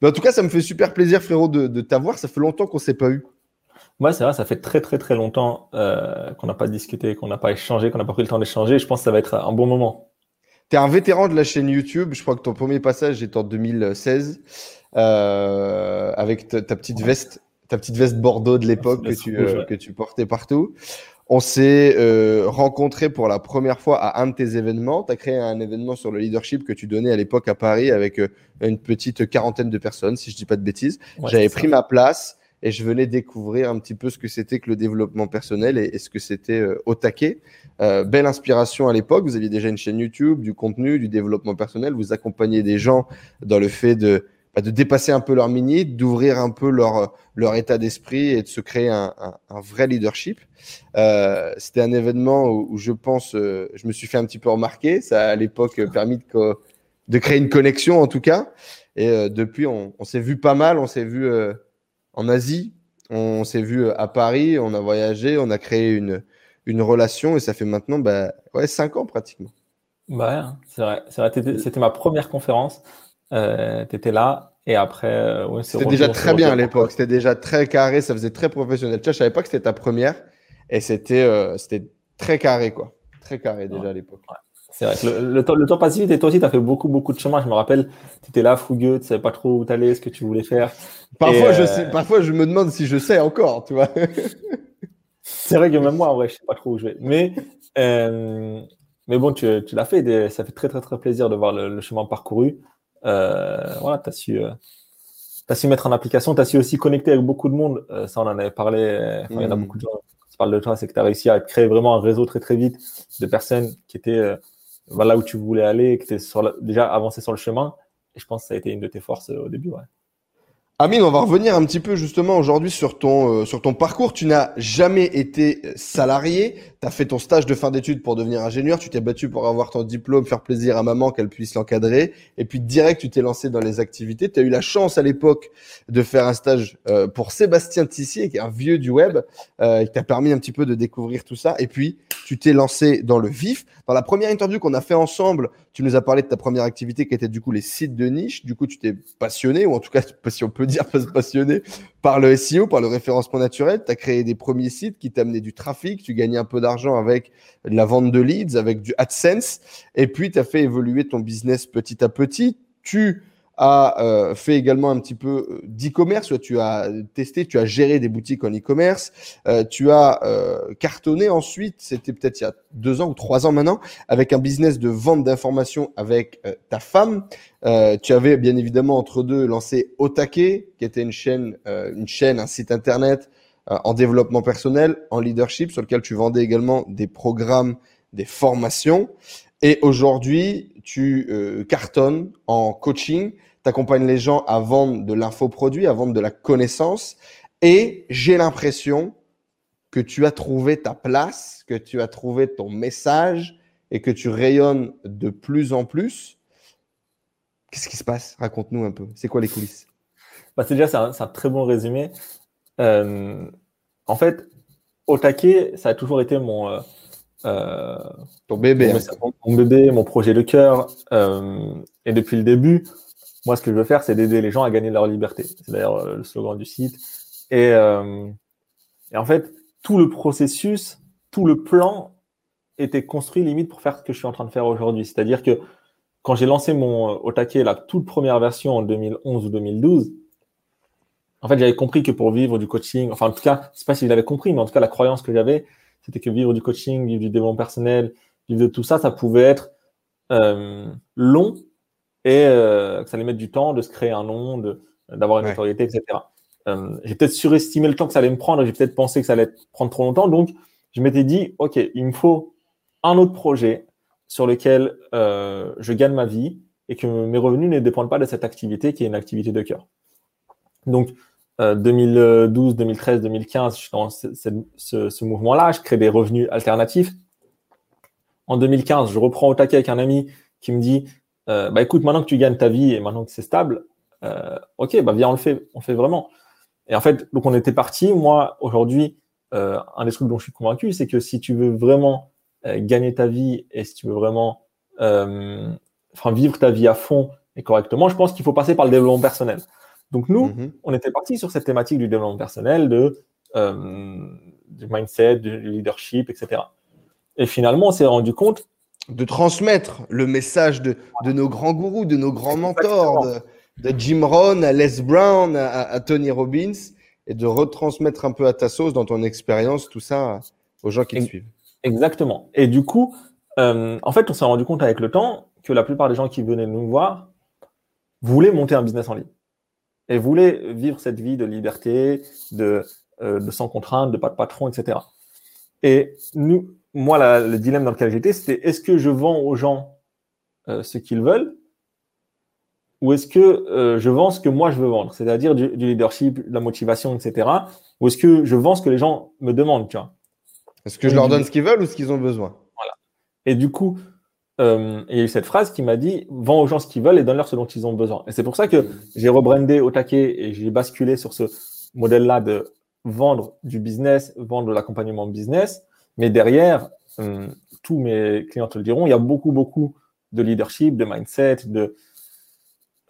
Mais en tout cas, ça me fait super plaisir, frérot, de, de t'avoir. Ça fait longtemps qu'on s'est pas eu. Ouais, c'est vrai, ça fait très très très longtemps euh, qu'on n'a pas discuté, qu'on n'a pas échangé, qu'on n'a pas pris le temps d'échanger. Je pense que ça va être un bon moment. Tu es un vétéran de la chaîne YouTube. Je crois que ton premier passage est en 2016 euh, avec ta, petite veste, ta petite veste Bordeaux de l'époque que, tu, euh, que tu portais partout. On s'est euh, rencontrés pour la première fois à un de tes événements. Tu as créé un événement sur le leadership que tu donnais à l'époque à Paris avec euh, une petite quarantaine de personnes, si je dis pas de bêtises. J'avais pris ma place et je venais découvrir un petit peu ce que c'était que le développement personnel et, ce que c'était euh, au taquet. Euh, belle inspiration à l'époque. Vous aviez déjà une chaîne YouTube, du contenu, du développement personnel. Vous accompagnez des gens dans le fait de de dépasser un peu leur mini, d'ouvrir un peu leur, leur état d'esprit et de se créer un, un, vrai leadership. Euh, C'était un événement où, je pense, euh, je me suis fait un petit peu remarquer. Ça a à l'époque permis de, créer une connexion en tout cas. Et euh, depuis, on, s'est vu pas mal. On s'est vu euh, en Asie, on s'est vu à Paris, on a voyagé, on a créé une, une relation et ça fait maintenant bah, ouais, cinq ans pratiquement. Bah, c'est vrai, c'était ma première conférence. Euh, tu étais là et après. Euh, c'était déjà très bien à l'époque. C'était déjà très carré. Ça faisait très professionnel. Tu vois, je savais pas que c'était ta première et c'était euh, c'était très carré quoi. Très carré déjà à l'époque. C'est vrai. Le, le, temps, le temps passe vite et toi aussi, tu as fait beaucoup, beaucoup de chemin. Je me rappelle, tu étais là, fougueux, tu savais pas trop où t'allais, ce que tu voulais faire. Parfois, je sais, parfois, je me demande si je sais encore, tu vois. c'est vrai que même moi, en vrai, je sais pas trop où je vais. Mais, euh, mais bon, tu, tu l'as fait. ça fait très, très, très plaisir de voir le, le chemin parcouru. Euh, voilà, tu as su, euh, as su mettre en application, tu as su aussi connecter avec beaucoup de monde. Euh, ça, on en avait parlé. Il y en a mm. beaucoup de gens qui parlent de toi, c'est que tu as réussi à créer vraiment un réseau très très vite de personnes qui étaient là où tu voulais aller, qui étaient sur déjà avancé sur le chemin. Et je pense que ça a été une de tes forces au début. Ouais. Amine, on va revenir un petit peu justement aujourd'hui sur ton euh, sur ton parcours. Tu n'as jamais été salarié. Tu as fait ton stage de fin d'études pour devenir ingénieur. Tu t'es battu pour avoir ton diplôme, faire plaisir à maman, qu'elle puisse l'encadrer. Et puis direct, tu t'es lancé dans les activités. Tu as eu la chance à l'époque de faire un stage euh, pour Sébastien Tissier, qui est un vieux du web, euh, qui t'a permis un petit peu de découvrir tout ça. Et puis, tu t'es lancé dans le vif. Dans la première interview qu'on a fait ensemble, tu nous as parlé de ta première activité qui était du coup les sites de niche. Du coup, tu t'es passionné, ou en tout cas, si on peut dire passionné par le SEO, par le référencement naturel. Tu as créé des premiers sites qui t'amenaient du trafic, tu gagnais un peu d'argent avec la vente de leads, avec du AdSense, et puis tu as fait évoluer ton business petit à petit. Tu a euh, fait également un petit peu euh, d'e-commerce. Tu as testé, tu as géré des boutiques en e-commerce. Euh, tu as cartonné ensuite, c'était peut-être il y a deux ans ou trois ans maintenant, avec un business de vente d'informations avec ta femme. tu avais bien évidemment entre deux lancé Otake, qui était une chaîne, une chaîne, un site internet en développement personnel, en leadership, sur lequel tu vendais également des programmes, des formations. Et aujourd'hui, tu cartonnes en coaching tu accompagnes les gens à vendre de l'infoproduit, à vendre de la connaissance. Et j'ai l'impression que tu as trouvé ta place, que tu as trouvé ton message et que tu rayonnes de plus en plus. Qu'est-ce qui se passe? Raconte-nous un peu. C'est quoi les coulisses? Bah, C'est déjà c'est un, très bon résumé. Euh, en fait, au taquet, ça a toujours été mon, euh, euh ton bébé, mon, mon, bébé, mon projet de cœur. Et depuis le début, moi, ce que je veux faire, c'est d'aider les gens à gagner leur liberté. C'est d'ailleurs euh, le slogan du site. Et, euh, et, en fait, tout le processus, tout le plan était construit limite pour faire ce que je suis en train de faire aujourd'hui. C'est-à-dire que quand j'ai lancé mon euh, Otake, la toute première version en 2011 ou 2012, en fait, j'avais compris que pour vivre du coaching, enfin, en tout cas, je sais pas si je l'avais compris, mais en tout cas, la croyance que j'avais, c'était que vivre du coaching, vivre du développement personnel, vivre de tout ça, ça pouvait être euh, long et euh, que ça allait mettre du temps de se créer un nom, d'avoir une autorité, etc. Euh, j'ai peut-être surestimé le temps que ça allait me prendre, j'ai peut-être pensé que ça allait prendre trop longtemps, donc je m'étais dit, OK, il me faut un autre projet sur lequel euh, je gagne ma vie et que mes revenus ne dépendent pas de cette activité qui est une activité de cœur. Donc, 2012, 2013, 2015, je suis dans ce, ce, ce mouvement-là, je crée des revenus alternatifs. En 2015, je reprends au taquet avec un ami qui me dit euh, bah écoute, maintenant que tu gagnes ta vie et maintenant que c'est stable, euh, ok, bah viens, on le fait, on fait vraiment. Et en fait, donc on était parti. Moi, aujourd'hui, euh, un des trucs dont je suis convaincu, c'est que si tu veux vraiment gagner ta vie et si tu veux vraiment enfin, vivre ta vie à fond et correctement, je pense qu'il faut passer par le développement personnel. Donc nous, mhm. on était parti sur cette thématique du développement personnel, de, du mindset, du leadership, etc. Et finalement, on s'est rendu compte de transmettre le message de, de, nos grands gourous, de nos grands mentors, de, Jim Rohn à Les Brown, à, Tony Robbins, et de retransmettre un peu à ta sauce dans ton expérience tout ça aux gens qui te suivent. Exactement. Et du coup, euh, en fait, on s'est rendu compte avec le temps que la plupart des gens qui venaient nous voir voulaient monter un business en ligne et voulaient vivre cette vie de liberté, de, euh, de sans contrainte, de pas de patron, etc. Et nous, moi, le dilemme dans lequel j'étais, c'était est-ce que je vends aux gens euh, ce qu'ils veulent ou est-ce que euh, je vends ce que moi je veux vendre, c'est-à-dire du, leadership, de la motivation, etc. Ou est-ce que je vends ce que les gens me demandent, tu vois Est-ce que je leur donne ce qu'ils veulent ou ce qu'ils ont besoin? Voilà. Et du coup, euh, il y a eu cette phrase qui m'a dit vends aux gens ce qu'ils veulent et donne-leur ce dont ils ont besoin. Et c'est pour ça que j'ai rebrandé au taquet et j'ai basculé sur ce modèle-là de vendre du business, vendre de l'accompagnement business mais derrière, euh, tous mes clients te le diront, il y a beaucoup, beaucoup de leadership, de mindset, de,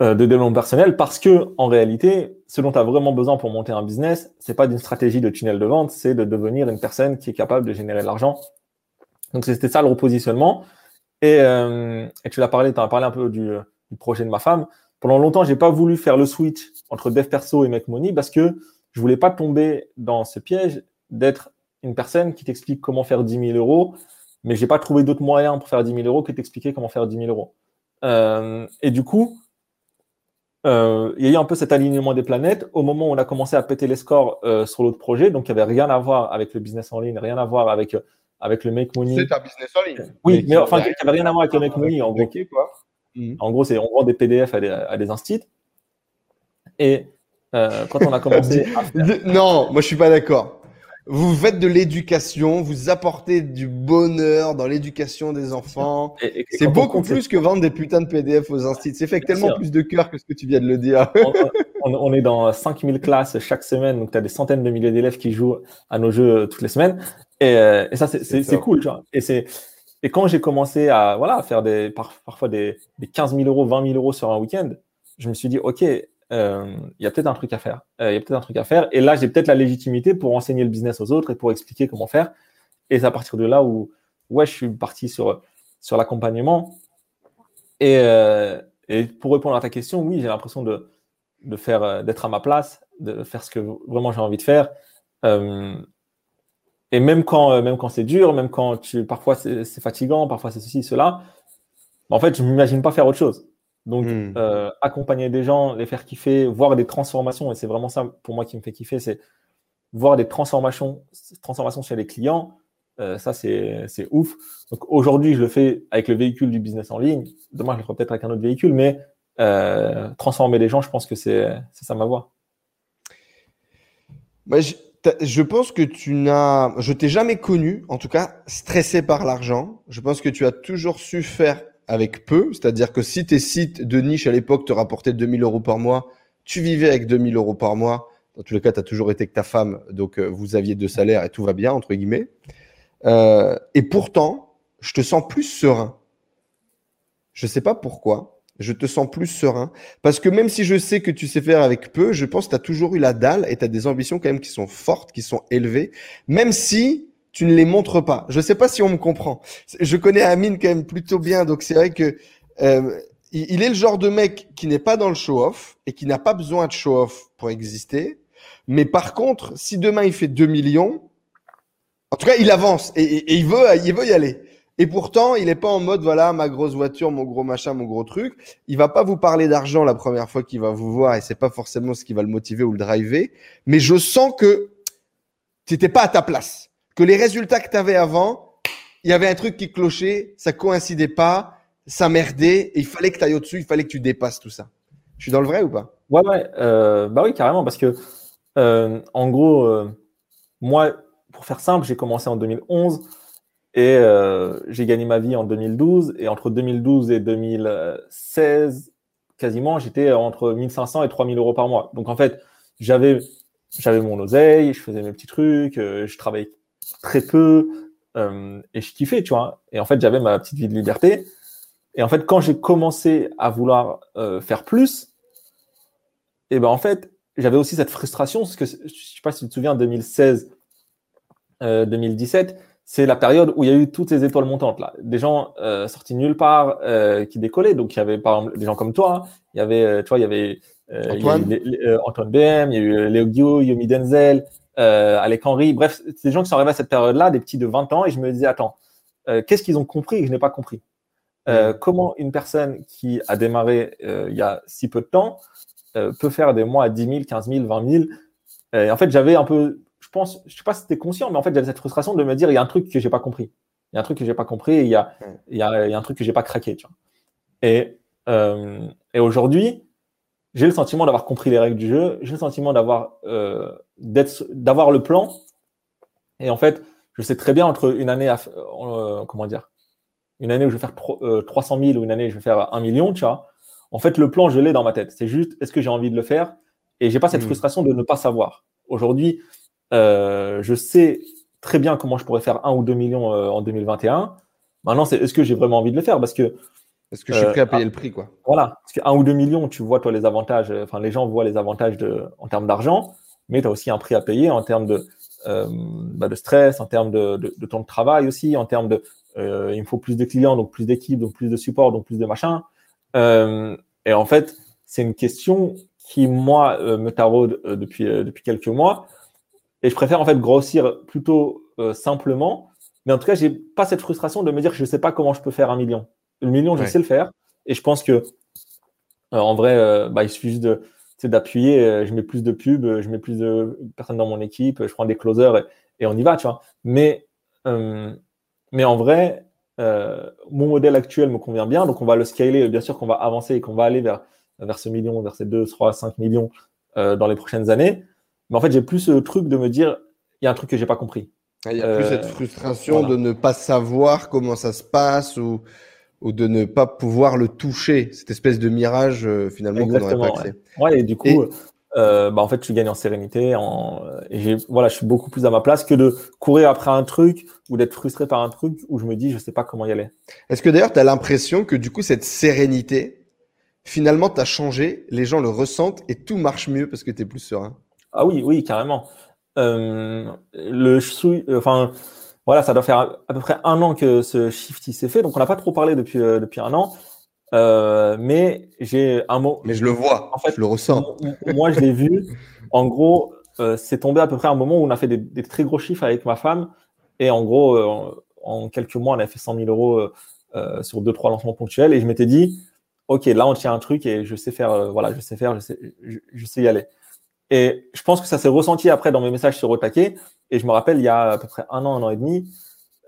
euh, de développement personnel parce que, en réalité, ce dont tu as vraiment besoin pour monter un business, c'est pas d'une stratégie de tunnel de vente, c'est de devenir une personne qui est capable de générer de l'argent. Donc, c'était ça le repositionnement. Et, euh, tu l'as parlé, tu as parlé un peu du, du, projet de ma femme. Pendant longtemps, j'ai pas voulu faire le switch entre dev perso et make money parce que je voulais pas tomber dans ce piège d'être une personne qui t'explique comment faire 10 000 euros, mais j'ai pas trouvé d'autres moyens pour faire 10 000 euros que t'expliquer comment faire 10 000 euros. Euh, et du coup, euh, il y a eu un peu cet alignement des planètes au moment où on a commencé à péter les scores euh, sur l'autre projet, donc il n'y avait rien à voir avec le business en ligne, rien à voir avec, avec le make money. C'est un business en ligne. Oui, mais, enfin, il n'y avait rien à voir avec le make money. En gros, quoi. Mhm. En gros, c'est on vend des PDF à des, à des instits. Et quand on a commencé. à Non, moi je suis pas d'accord. Vous faites de l'éducation, vous apportez du bonheur dans l'éducation des enfants. C'est beaucoup plus que vendre des putains de PDF aux instituts. C'est fait avec tellement plus de cœur que ce que tu viens de le dire. on, est dans 5000 classes chaque semaine, donc tu as des centaines de milliers d'élèves qui jouent à nos jeux toutes les semaines. Et, euh, ça, c'est cool. Et, et quand j'ai commencé à, voilà, faire des, parfois des, des 15 000 euros, 20 000 euros sur un week-end, je me suis dit, OK, euh, il y a peut-être un truc à faire. Euh, il y a peut-être un truc à faire. Et là, j'ai peut-être la légitimité pour enseigner le business aux autres et pour expliquer comment faire. Et c'est à partir de là où, ouais, je suis parti sur, sur l'accompagnement. Et, euh, et, pour répondre à ta question, oui, j'ai l'impression de, de faire, d'être à ma place, de faire ce que vraiment j'ai envie de faire. et même quand, même quand c'est dur, même quand tu, parfois c'est fatigant, parfois c'est ceci, cela, en fait, je m'imagine pas faire autre chose. Donc, hmm. euh, accompagner des gens, les faire kiffer, voir des transformations, et c'est vraiment ça pour moi qui me fait kiffer, c'est voir des transformations, transformations chez les clients. Euh, ça, c'est ouf. Donc, aujourd'hui, je le fais avec le véhicule du business en ligne. Demain, je le ferai peut-être avec un autre véhicule, mais euh, transformer les gens, je pense que c'est ça ma voie. je, je, pense que tu n'as, je t'ai jamais connu, en tout cas, stressé par l'argent. Je pense que tu as toujours su faire avec peu. C'est-à-dire que si tes sites de niche à l'époque te rapportaient 2000 euros par mois, tu vivais avec 2000 euros par mois. Dans tous les cas, tu as toujours été que ta femme, donc euh, vous aviez deux salaires et tout va bien, entre guillemets. Euh, et pourtant, je te sens plus serein. Je ne sais pas pourquoi. Je te sens plus serein. Parce que même si je sais que tu sais faire avec peu, je pense que tu as toujours eu la dalle et tu as des ambitions quand même qui sont fortes, qui sont élevées. Même si tu ne les montres pas. Je ne sais pas si on me comprend. Je connais Amine quand même plutôt bien, donc c'est vrai que euh, il est le genre de mec qui n'est pas dans le show-off et qui n'a pas besoin de show-off pour exister. Mais par contre, si demain il fait 2 millions, en tout cas, il avance et, il, veut, il veut y aller. Et pourtant, il n'est pas en mode, voilà, ma grosse voiture, mon gros machin, mon gros truc. Il va pas vous parler d'argent la première fois qu'il va vous voir et c'est pas forcément ce qui va le motiver ou le driver. Mais je sens que tu n'étais pas à ta place que les résultats que tu avais avant, il y avait un truc qui clochait, ça coïncidait pas, ça merdait, et il fallait que tu ailles au-dessus, il fallait que tu dépasses tout ça. Je suis dans le vrai ou pas? Ouais, ouais, euh, bah oui, carrément, parce que euh, en gros, euh, moi, pour faire simple, j'ai commencé en 2011 et j'ai gagné ma vie en 2012. Et entre 2012 et 2016, quasiment, j'étais entre 1500 et 3000 euros par mois. Donc en fait, j'avais j'avais mon oseille, je faisais mes petits trucs, je travaillais très peu euh, et je kiffais, tu vois. Et en fait, j'avais ma petite vie de liberté. Et en fait, quand j'ai commencé à vouloir euh, faire plus, et ben en fait, j'avais aussi cette frustration, parce que je sais pas si tu te souviens, 2016, 2017, c'est la période où il y a eu toutes ces étoiles montantes là, des gens euh, sortis nulle part euh, qui décollaient. Donc il y avait par exemple des gens comme toi, hein. il y avait, euh, tu vois, il y avait Antoine, Antoine BM, il y a eu Léo Guillaume, Yomi Denzel, Alec Henry. Bref, c'est des gens qui sont arrivés à cette période-là, des petits de 20 ans, et je me disais attends, qu'est-ce qu'ils ont compris et que je n'ai pas compris? Mm. Comment une personne qui a démarré il y a si peu de temps peut faire des mois à 10 000, 15 000, 20 000 Et en fait, j'avais un peu je pense, je sais pas si c'était conscient, mais en fait, j'avais cette frustration de me dire, il y a un truc que j'ai pas compris. Il y a un truc que j'ai pas compris et il y a, il y a, il y a un truc que j'ai pas craqué, tu vois. Et, euh, et aujourd'hui, j'ai le sentiment d'avoir compris les règles du jeu. J'ai le sentiment d'avoir, euh, d'être, d'avoir le plan. Et en fait, je sais très bien entre une année à, euh, comment dire, une année où je vais faire 300 000 ou une année où je vais faire 1 million, tu vois. En fait, le plan, je l'ai dans ma tête. C'est juste, est-ce que j'ai envie de le faire? Et j'ai pas cette mmh. frustration de ne pas savoir. Aujourd'hui, euh, je sais très bien comment je pourrais faire un ou deux millions euh, en 2021. Maintenant, c'est est-ce que j'ai vraiment envie de le faire? Parce que. Est-ce que je suis prêt à payer euh, le prix, quoi Voilà. Parce qu'un ou deux millions, tu vois, toi, les avantages, enfin, les gens voient les avantages de, en termes d'argent, mais tu as aussi un prix à payer en termes de, bah, de stress, en termes de, de, temps de travail aussi, en termes de. il me faut plus de clients, donc plus d'équipes, donc plus de support, donc plus de machin. et en fait, c'est une question qui, moi, me taraude depuis, depuis quelques mois. Et je préfère en fait grossir plutôt euh, simplement. Mais en tout cas, j'ai pas cette frustration de me dire que je sais pas comment je peux faire un million. Le million, je sais le faire. Et je pense que euh, en vrai, euh, bah, il suffit juste de d'appuyer. je mets plus de pubs, je mets plus de personnes dans mon équipe, je prends des closers et, on y va, tu vois. Mais mais en vrai, mon modèle actuel me convient bien. Donc on va le scaler. Bien sûr qu'on va avancer et qu'on va aller vers vers ce million, vers ces 2, 3, 5 millions dans les prochaines années. Mais en fait, j'ai plus le truc de me dire, il y a un truc que j'ai pas compris. Il y a plus cette euh, frustration de ne pas savoir comment ça se passe ou, ou de ne pas pouvoir le toucher, cette espèce de mirage euh, finalement qu'on n'aurait pas accès. Ouais. et du coup, Euh, bah, en fait, je gagne en sérénité. En... Et voilà, je suis beaucoup plus à ma place que de courir après un truc ou d'être frustré par un truc où je me dis, je sais pas comment y aller. Est-ce que d'ailleurs, tu as l'impression que du coup, cette sérénité, finalement, tu as changé, les gens le ressentent et tout marche mieux parce que tu es plus serein? Ah oui, oui, carrément. Euh, le enfin, voilà, ça doit faire à peu près un an que ce shift s'est fait, donc on n'a pas trop parlé depuis euh, depuis un an. Euh, mais j'ai un mot. Mais je le vois, en fait, je le ressens. Moi, je l'ai vu. En gros, c'est tombé à peu près un moment où on a fait des, très gros chiffres avec ma femme, et en gros, en, quelques mois, on a fait 100 000 euros sur deux trois lancements ponctuels, et je m'étais dit, ok, là, on tient un truc et je sais faire, voilà, je sais faire, je sais, je sais y aller. Et je pense que ça s'est ressenti après dans mes messages sur Otake. Et je me rappelle, il y a à peu près un an, un an et demi,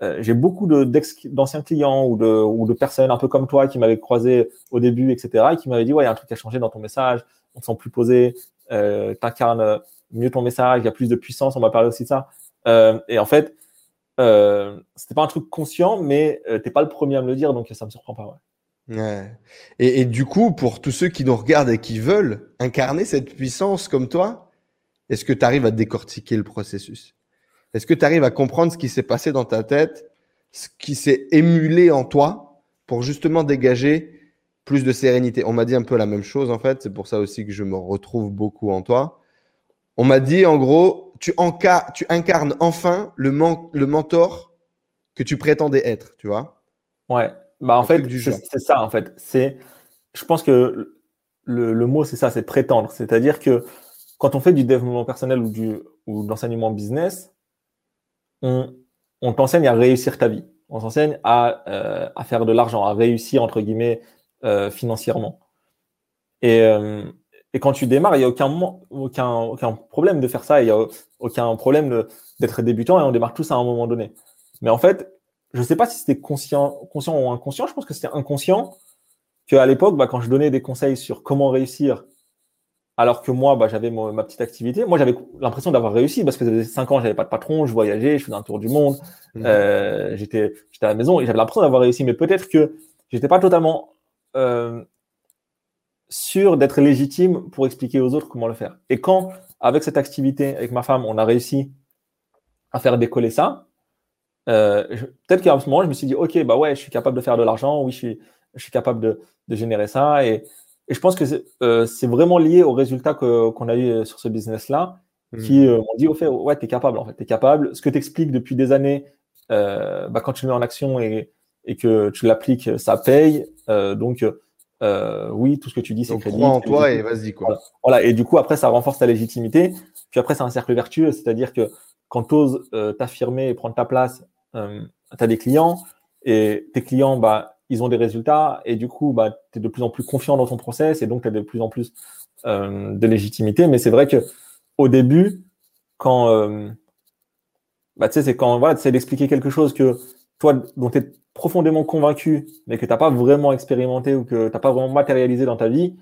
euh, j'ai beaucoup d'anciens clients ou de, personnes un peu comme toi qui m'avaient croisé au début, etc., et qui m'avaient dit, ouais, il y a un truc qui a changé dans ton message, on te sent plus posé, euh, incarnes mieux ton message, il y a plus de puissance, on m'a parlé aussi de ça. Euh, et en fait, euh, c'était pas un truc conscient, mais euh, t'es pas le premier à me le dire, donc ça me surprend pas. Ouais. Et, du coup, pour tous ceux qui nous regardent et qui veulent incarner cette puissance comme toi, est-ce que tu arrives à décortiquer le processus? Est-ce que tu arrives à comprendre ce qui s'est passé dans ta tête, ce qui s'est émulé en toi pour justement dégager plus de sérénité? On m'a dit un peu la même chose en fait, c'est pour ça aussi que je me retrouve beaucoup en toi. On m'a dit en gros, tu, tu incarnes enfin le, le mentor que tu prétendais être, tu vois? Ouais. Bah, en fait, c'est ça, en fait. C'est, je pense que le, le mot, c'est ça, c'est prétendre. C'est-à-dire que quand on fait du développement personnel ou, du, ou de l'enseignement business, on, t'enseigne à réussir ta vie. On t'enseigne à, euh, à faire de l'argent, à réussir, entre guillemets, euh, financièrement. Et, euh, et quand tu démarres, il n'y a aucun, aucun, aucun problème de faire ça, il n'y a aucun problème d'être débutant et on démarre tous à un moment donné. Mais en fait, je ne sais pas si c'était conscient, conscient ou inconscient. Je pense que c'était inconscient qu'à l'époque, bah, quand je donnais des conseils sur comment réussir, alors que moi, bah, j'avais ma petite activité, moi j'avais l'impression d'avoir réussi parce que ça faisait cinq ans, j'avais pas de patron, je voyageais, je faisais un tour du monde, mmh. euh, j'étais, j'étais à la maison et j'avais l'impression d'avoir réussi. Mais peut-être que j'étais pas totalement euh, sûr d'être légitime pour expliquer aux autres comment le faire. Et quand, avec cette activité, avec ma femme, on a réussi à faire décoller ça, euh, peut-être qu'à ce moment, je me suis dit, OK, bah ouais, je suis capable de faire de l'argent, oui, je suis, je suis capable de, de générer ça. Et, Et je pense que c'est vraiment lié aux résultats qu'on a eu sur ce business-là, hmm. qui m'ont dit au fait, ouais, tu es capable, en fait, tu es capable. Ce que tu expliques depuis des années, bah, quand tu le mets en action et, et que tu l'appliques, ça paye. donc, euh, oui, tout ce que tu dis, c'est crédible. Crois en toi et vas-y quoi. Voilà. Et du coup, après, ça renforce ta légitimité. Puis après, c'est un cercle vertueux, c'est-à-dire que quand tu oses euh, t'affirmer et prendre ta place, euh, tu as des clients et tes clients, bah, ils ont des résultats et du coup, bah, tu es de plus en plus confiant dans ton process et donc tu as de plus en plus de légitimité. Mais c'est vrai que au début, quand bah, tu sais, c'est quand voilà, tu d'expliquer quelque chose que toi, dont tu es profondément convaincu, mais que tu n'as pas vraiment expérimenté ou que tu n'as pas vraiment matérialisé dans ta vie,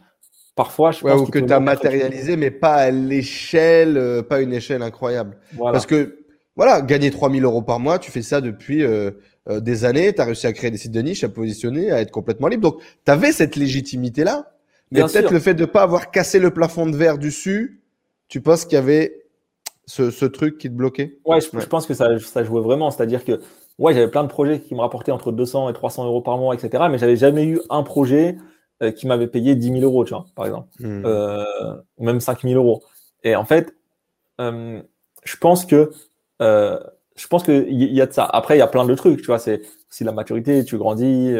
parfois, je pense ou que tu as matérialisé, mais pas à l'échelle, euh, pas une échelle incroyable. Parce que, voilà, gagner 3000 euros par mois, tu fais ça depuis euh, euh, des années, tu as réussi à créer des sites de niche, à positionner, à être complètement libre. Donc, tu avais cette légitimité-là, mais peut-être le fait de ne pas avoir cassé le plafond de verre dessus, tu penses qu'il y avait ce, ce, truc qui te bloquait? Ouais, je, je pense que ça, ça jouait vraiment. C'est-à-dire que ouais, j'avais plein de projets qui me rapportaient entre 200 et 300 euros par mois, etc. Mais j'avais jamais eu un projet euh, qui m'avait payé 10 000 euros, tu vois, par exemple, hmm. euh, ou même 5 000 euros. Et en fait, je pense que je pense qu'il y a de ça. Après, il y a plein de trucs, tu vois. C'est si la maturité, tu grandis,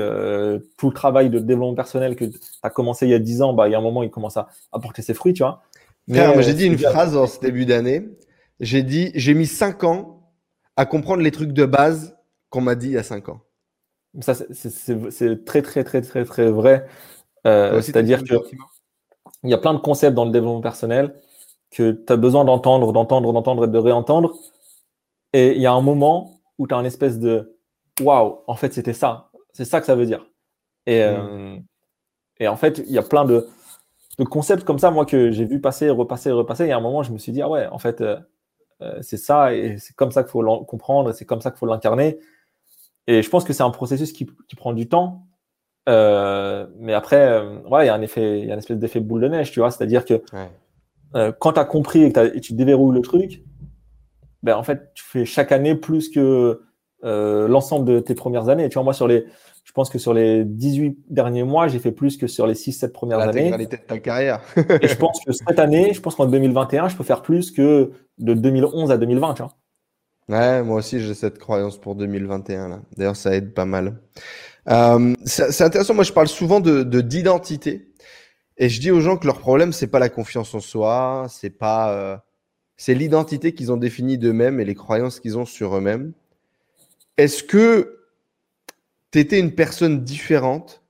tout le travail de développement personnel que tu as commencé il y a 10 ans, bah, il y a un moment, il commence à apporter ses fruits, tu vois. Mais j'ai dit une phrase en ce début d'année. J'ai dit, j'ai mis 5 ans à comprendre les trucs de base qu'on m'a dit il y a 5 ans. Ça, c'est très, très, très, très, très vrai. Euh, c'est-à-dire qu'il y a plein de concepts dans le développement personnel que tu as besoin d'entendre, d'entendre, d'entendre et de réentendre. Et il y a un moment où tu as un espèce de waouh, en fait, c'était ça. C'est ça que ça veut dire. Et, euh, mm. et en fait, il y a plein de, de, concepts comme ça, moi, que j'ai vu passer, repasser, repasser. Et à un moment, je me suis dit, ah ouais, en fait, euh, c'est ça, et c'est comme ça qu'il faut le comprendre, c'est comme ça qu'il faut l'incarner. Et je pense que c'est un processus qui, qui, prend du temps. Euh, mais après, euh, ouais, il y a un effet, il y a une espèce d'effet boule de neige, tu vois. C'est-à-dire que euh, quand tu as compris et que tu déverrouilles le truc, ben, en fait, tu fais chaque année plus que euh, l'ensemble de tes premières années. Tu vois, moi, sur les, je pense que sur les 18 derniers mois, j'ai fait plus que sur les 6-7 premières années. de ta carrière. et je pense que cette année, je pense qu'en 2021, je peux faire plus que de 2011 à 2020, tu vois. Ouais, moi aussi j'ai cette croyance pour 2021 là. D'ailleurs, ça aide pas mal. Euh, c'est intéressant. Moi, je parle souvent de d'identité et je dis aux gens que leur problème c'est pas la confiance en soi, c'est pas, euh, c'est l'identité qu'ils ont définie d'eux-mêmes et les croyances qu'ils ont sur eux-mêmes. Est-ce que tu étais une personne différente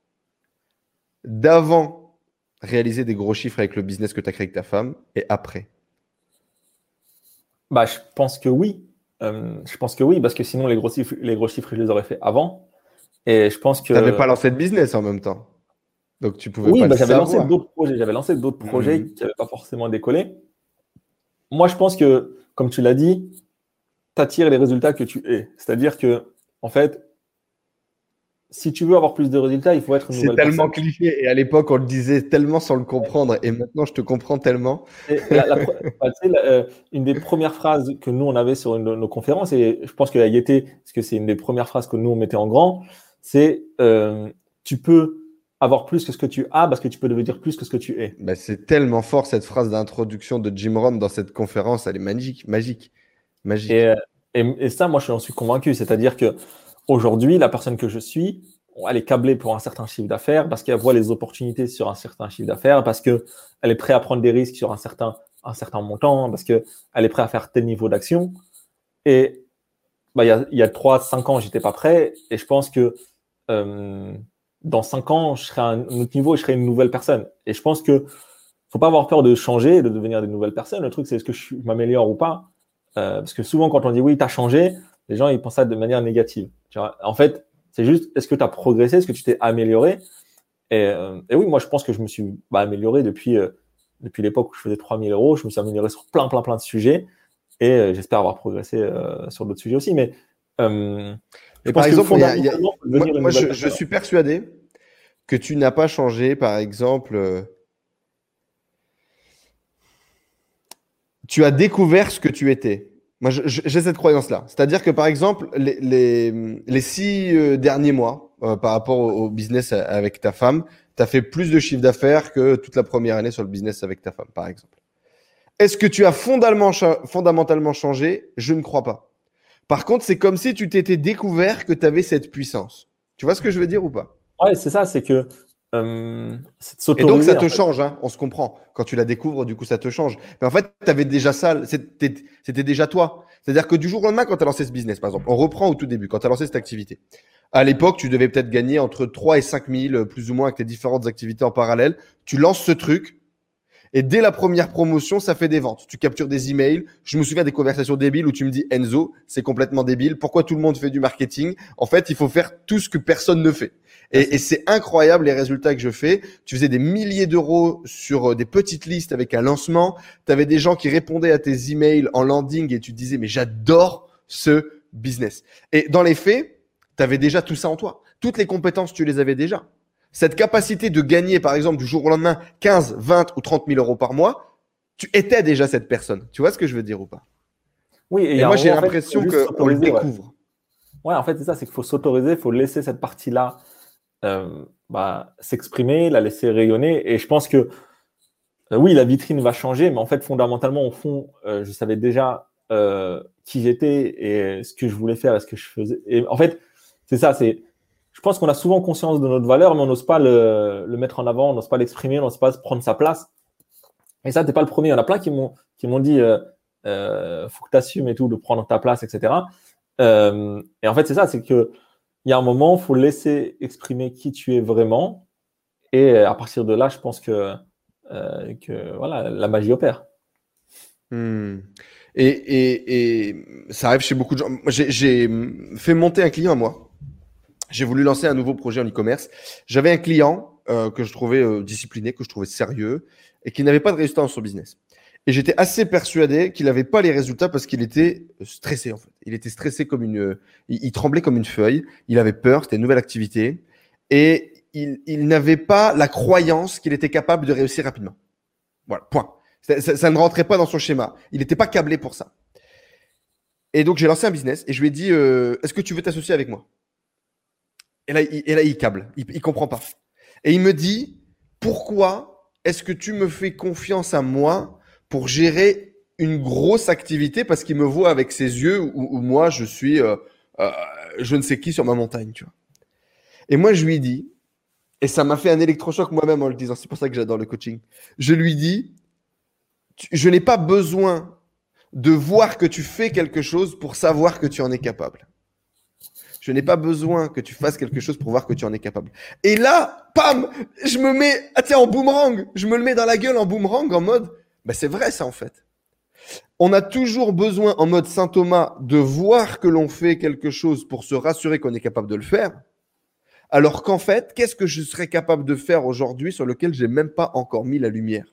d'avant réaliser des gros chiffres avec le business que tu as créé avec ta femme et après? Bah, je pense que oui. Euh, je pense que oui, parce que sinon, les gros chiffres, les gros chiffres je les aurais fait avant. Et je pense que. Tu n'avais pas lancé de business en même temps. Donc, tu pouvais oui, bah, j'avais lancé d'autres projets. J'avais lancé d'autres projets mhm. qui n'avaient pas forcément décollé. Moi, je pense que, comme tu l'as dit, tu attires les résultats que tu es. C'est-à-dire que, en fait, si tu veux avoir plus de résultats, il faut être une C'est tellement cliché. Et à l'époque, on le disait tellement sans le comprendre. Et maintenant, je te comprends tellement. Bah, euh, une des premières phrases que nous, on avait sur nos conférences, et je pense que la Yété, parce que c'est une des premières phrases que nous, on mettait en grand, c'est euh, tu peux avoir plus que ce que tu as parce que tu peux devenir plus que ce que tu es. Bah, c'est tellement fort cette phrase d'introduction de Jim Rohn dans cette conférence. Elle est magique, magique, magique. Et, euh, et ça, moi, je suis, suis convaincu. C'est-à-dire que Aujourd'hui, la personne que je suis, elle est câblée pour un certain chiffre d'affaires parce qu'elle voit les opportunités sur un certain chiffre d'affaires, parce qu'elle est prête à prendre des risques sur un certain, un certain montant, parce qu'elle est prête à faire tel niveau d'action. Et bah, il, y a, il y a 3-5 ans, j'étais pas prêt. Et je pense que euh, dans 5 ans, je serai à un autre niveau et je serai une nouvelle personne. Et je pense que faut pas avoir peur de changer, de devenir des nouvelles personnes. Le truc, c'est est-ce que je m'améliore ou pas? Euh, parce que souvent, quand on dit oui, tu as changé, les gens, ils pensent ça de manière négative. En fait, c'est juste, est-ce que tu as progressé, est-ce que tu t'es amélioré? Euh, et, oui, moi, je pense que je me suis bah, amélioré depuis, euh, depuis l'époque où je faisais 3000 euros. Je me suis amélioré sur plein, plein, plein de sujets. Et j'espère avoir progressé sur d'autres sujets aussi. Mais, par exemple, moi, je, suis persuadé que tu n'as pas changé, par exemple. tu as découvert ce que tu étais. Moi, j'ai cette croyance-là. C'est-à-dire que, par exemple, les, les, six euh, derniers mois, euh, par rapport au, business avec ta femme, tu as fait plus de chiffre d'affaires que toute la première année sur le business avec ta femme, par exemple. Est-ce que tu as fondamentalement changé? Je ne crois pas. Par contre, c'est comme si tu t'étais découvert que tu avais cette puissance. Tu vois ce que je veux dire ou pas? Ouais, c'est ça, c'est que euh, et donc ça te change, hein, on se comprend. Quand tu la découvres, du coup, ça te change. Mais en fait, tu avais déjà ça, c'était déjà toi. C'est-à-dire que du jour au lendemain, quand tu as lancé ce business, par exemple, on reprend au tout début, quand tu as lancé cette activité. À l'époque, tu devais peut-être gagner entre 3 et 5 000, plus ou moins, avec tes différentes activités en parallèle. Tu lances ce truc, et dès la première promotion, ça fait des ventes. Tu captures des emails. Je me souviens des conversations débiles où tu me dis Enzo, c'est complètement débile. Pourquoi tout le monde fait du marketing? En fait, il faut faire tout ce que personne ne fait. Et, c'est incroyable les résultats que je fais. Tu faisais des milliers d'euros sur euh, des petites listes avec un lancement. Tu avais des gens qui répondaient à tes emails en landing et tu te disais mais j'adore ce business. Et dans les faits, tu avais déjà tout ça en toi. Toutes les compétences, tu les avais déjà. Cette capacité de gagner, par exemple, du jour au lendemain, 15, 20 ou 30 000 euros par mois, tu étais déjà cette personne. Tu vois ce que je veux dire ou pas? Oui, et, moi j'ai l'impression qu'on le découvre. Ouais. en fait, c'est ça, c'est qu'il faut s'autoriser, il faut laisser cette partie-là euh, bah, s'exprimer, la laisser rayonner. Et je pense que euh, oui, la vitrine va changer, mais en fait, fondamentalement, au fond, euh, je savais déjà qui j'étais et ce que je voulais faire et ce que je faisais. Et en fait, c'est ça, c'est je pense qu'on a souvent conscience de notre valeur, mais on n'ose pas le, mettre en avant, on n'ose pas l'exprimer, on n'ose pas prendre sa place. Et ça, t'es pas le premier. Il y en a plein qui m'ont qui m'ont dit euh, euh, faut que tu assumes et tout, de prendre ta place, etc. Euh, et en fait, c'est ça, c'est que il y a un moment, il faut laisser exprimer qui tu es vraiment. Et à partir de là, je pense que, euh, que voilà, la magie opère. Hmm. Et, et, et, ça arrive chez beaucoup de gens. J'ai fait monter un client à moi j'ai voulu lancer un nouveau projet en e-commerce. J'avais un client euh, que je trouvais euh, discipliné, que je trouvais sérieux et qui n'avait pas de résultats dans son business. Et j'étais assez persuadé qu'il n'avait pas les résultats parce qu'il était euh, stressé en fait. Il était stressé comme une, il, tremblait comme une feuille. Il avait peur, c'était une nouvelle activité et il, il n'avait pas la croyance qu'il était capable de réussir rapidement. Voilà, point. Ça, ça, ne rentrait pas dans son schéma. Il n'était pas câblé pour ça. Et donc j'ai lancé un business et je lui ai dit, est-ce que tu veux t'associer avec moi? Et là, il, il câble. Il, comprend pas. Et il me dit, pourquoi est-ce que tu me fais confiance à moi pour gérer une grosse activité parce qu'il me voit avec ses yeux où, moi, je suis euh, euh, je ne sais qui sur ma montagne. Et moi, je lui dis, et ça m'a fait un électrochoc moi-même en le disant, c'est pour ça que j'adore le coaching. Je lui dis, je n'ai pas besoin de voir que tu fais quelque chose pour savoir que tu en es capable. Je n'ai pas besoin que tu fasses quelque chose pour voir que tu en es capable. Et là, pam, je me mets, ah tiens, en boomerang. Je me le mets dans la gueule en boomerang en mode, ben c'est vrai ça en fait. On a toujours besoin en mode Saint Thomas de voir que l'on fait quelque chose pour se rassurer qu'on est capable de le faire. Alors qu'en fait, qu'est-ce que je serais capable de faire aujourd'hui sur lequel j'ai même pas encore mis la lumière?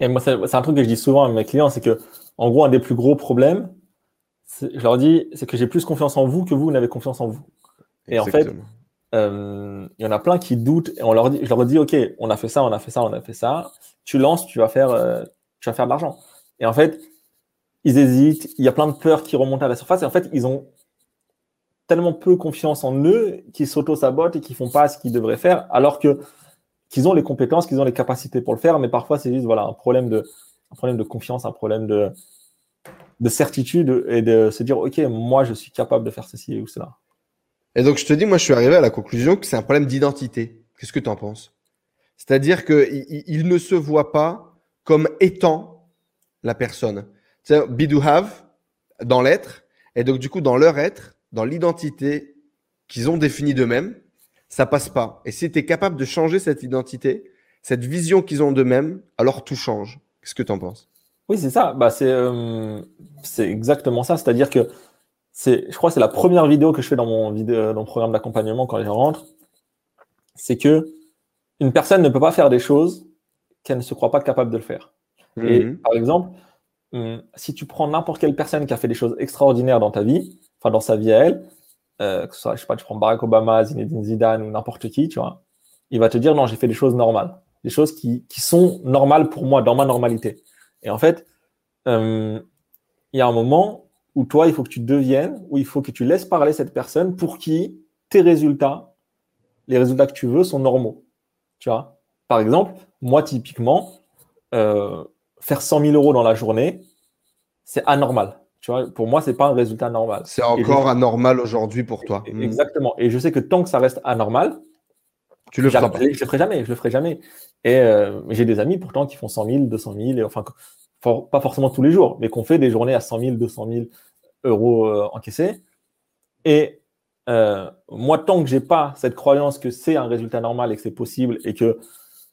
Et moi, c'est un truc que je dis souvent à mes clients, c'est que, en gros, un des plus gros problèmes, je leur dis, c'est que j'ai plus confiance en vous que vous n'avez confiance en vous. Et en fait, euh, il y en a plein qui doutent et on leur dit, je leur dis, OK, on a fait ça, on a fait ça, on a fait ça. Tu lances, tu vas faire, euh, tu vas faire de l'argent. Et en fait, ils hésitent. Il y a plein de peurs qui remontent à la surface. Et en fait, ils ont tellement peu confiance en eux qu'ils s'auto-sabotent et qu'ils font pas ce qu'ils devraient faire, alors que qu'ils ont les compétences, qu'ils ont les capacités pour le faire. Mais parfois, c'est juste voilà un problème de, un problème de confiance, un problème de, de certitude et de se dire, OK, moi, je suis capable de faire ceci ou cela. Et donc, je te dis, moi, je suis arrivé à la conclusion que c'est un problème d'identité. Qu'est-ce que tu en penses? C'est-à-dire qu'il il ne se voit pas comme étant la personne. C'est be do have dans l'être. Et donc, du coup, dans leur être, dans l'identité qu'ils ont définie d'eux-mêmes, ça passe pas. Et si tu es capable de changer cette identité, cette vision qu'ils ont d'eux-mêmes, alors tout change. Qu'est-ce que tu en penses? Oui, c'est ça. Bah, c'est euh, c'est exactement ça. C'est-à-dire que c'est, je crois que c'est la première vidéo que je fais dans mon, vidéo, dans mon programme d'accompagnement quand je rentre. C'est que une personne ne peut pas faire des choses qu'elle ne se croit pas capable de le faire. Et mhm. par exemple, hum, si tu prends n'importe quelle personne qui a fait des choses extraordinaires dans ta vie, enfin dans sa vie à elle, euh, que ce soit, je sais pas, tu prends Barack Obama, Zinedine Zidane ou n'importe qui, tu vois, il va te dire non, j'ai fait des choses normales, des choses qui, qui sont normales pour moi, dans ma normalité. Et en fait, euh, il y a un moment où toi, il faut que tu deviennes, où il faut que tu laisses parler cette personne pour qui tes résultats, les résultats que tu veux, sont normaux. Tu vois? Par exemple, moi, typiquement, euh, faire 100 000 euros dans la journée, c'est anormal. Tu vois, pour moi, c'est pas un résultat normal. C'est encore anormal aujourd'hui pour toi. Exactement. Et je sais que tant que ça reste anormal, tu le feras pas. Je le ferai jamais. Je le ferai jamais. Et euh, j'ai des amis pourtant qui font 100 000, 200 000, et enfin, pas forcément tous les jours, mais qu'on fait des journées à 100 000, 200 000 euros euh, encaissés. Et euh, moi, tant que j'ai pas cette croyance que c'est un résultat normal et que c'est possible et que,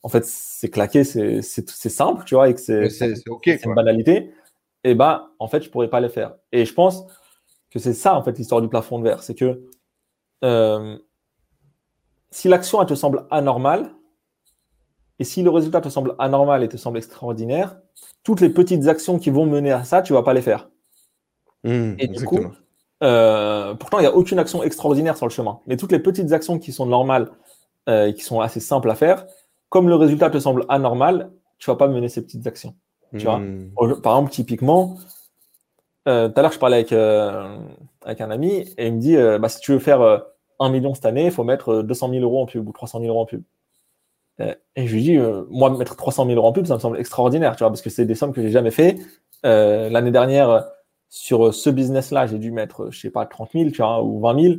en fait, c'est claqué, c'est simple, tu vois, et que c'est une banalité, et eh ben, en fait, je pourrais pas les faire. Et je pense que c'est ça, en fait, l'histoire du plafond de verre. C'est que euh, si l'action, te semble anormale, et si le résultat te semble anormal et te semble extraordinaire, toutes les petites actions qui vont mener à ça, tu vas pas les faire. Mmh, et du coup, euh, pourtant, il n'y a aucune action extraordinaire sur le chemin. Mais toutes les petites actions qui sont normales euh, et qui sont assez simples à faire, comme le résultat te semble anormal, tu vas pas mener ces petites actions. Tu vois mmh. Par exemple, typiquement, euh, tout à l'heure, je parlais avec, avec un ami et il me dit bah, si tu veux faire un million cette année, il faut mettre 200 000 euros en pub ou 300 000 euros en pub. et je lui dis moi, mettre 300 000 euros en pub, ça me semble extraordinaire, tu vois, parce que c'est des sommes que j'ai jamais fait. L'année dernière, sur ce business-là, j'ai dû mettre, je sais pas, 30 000, tu vois, ou 20 000.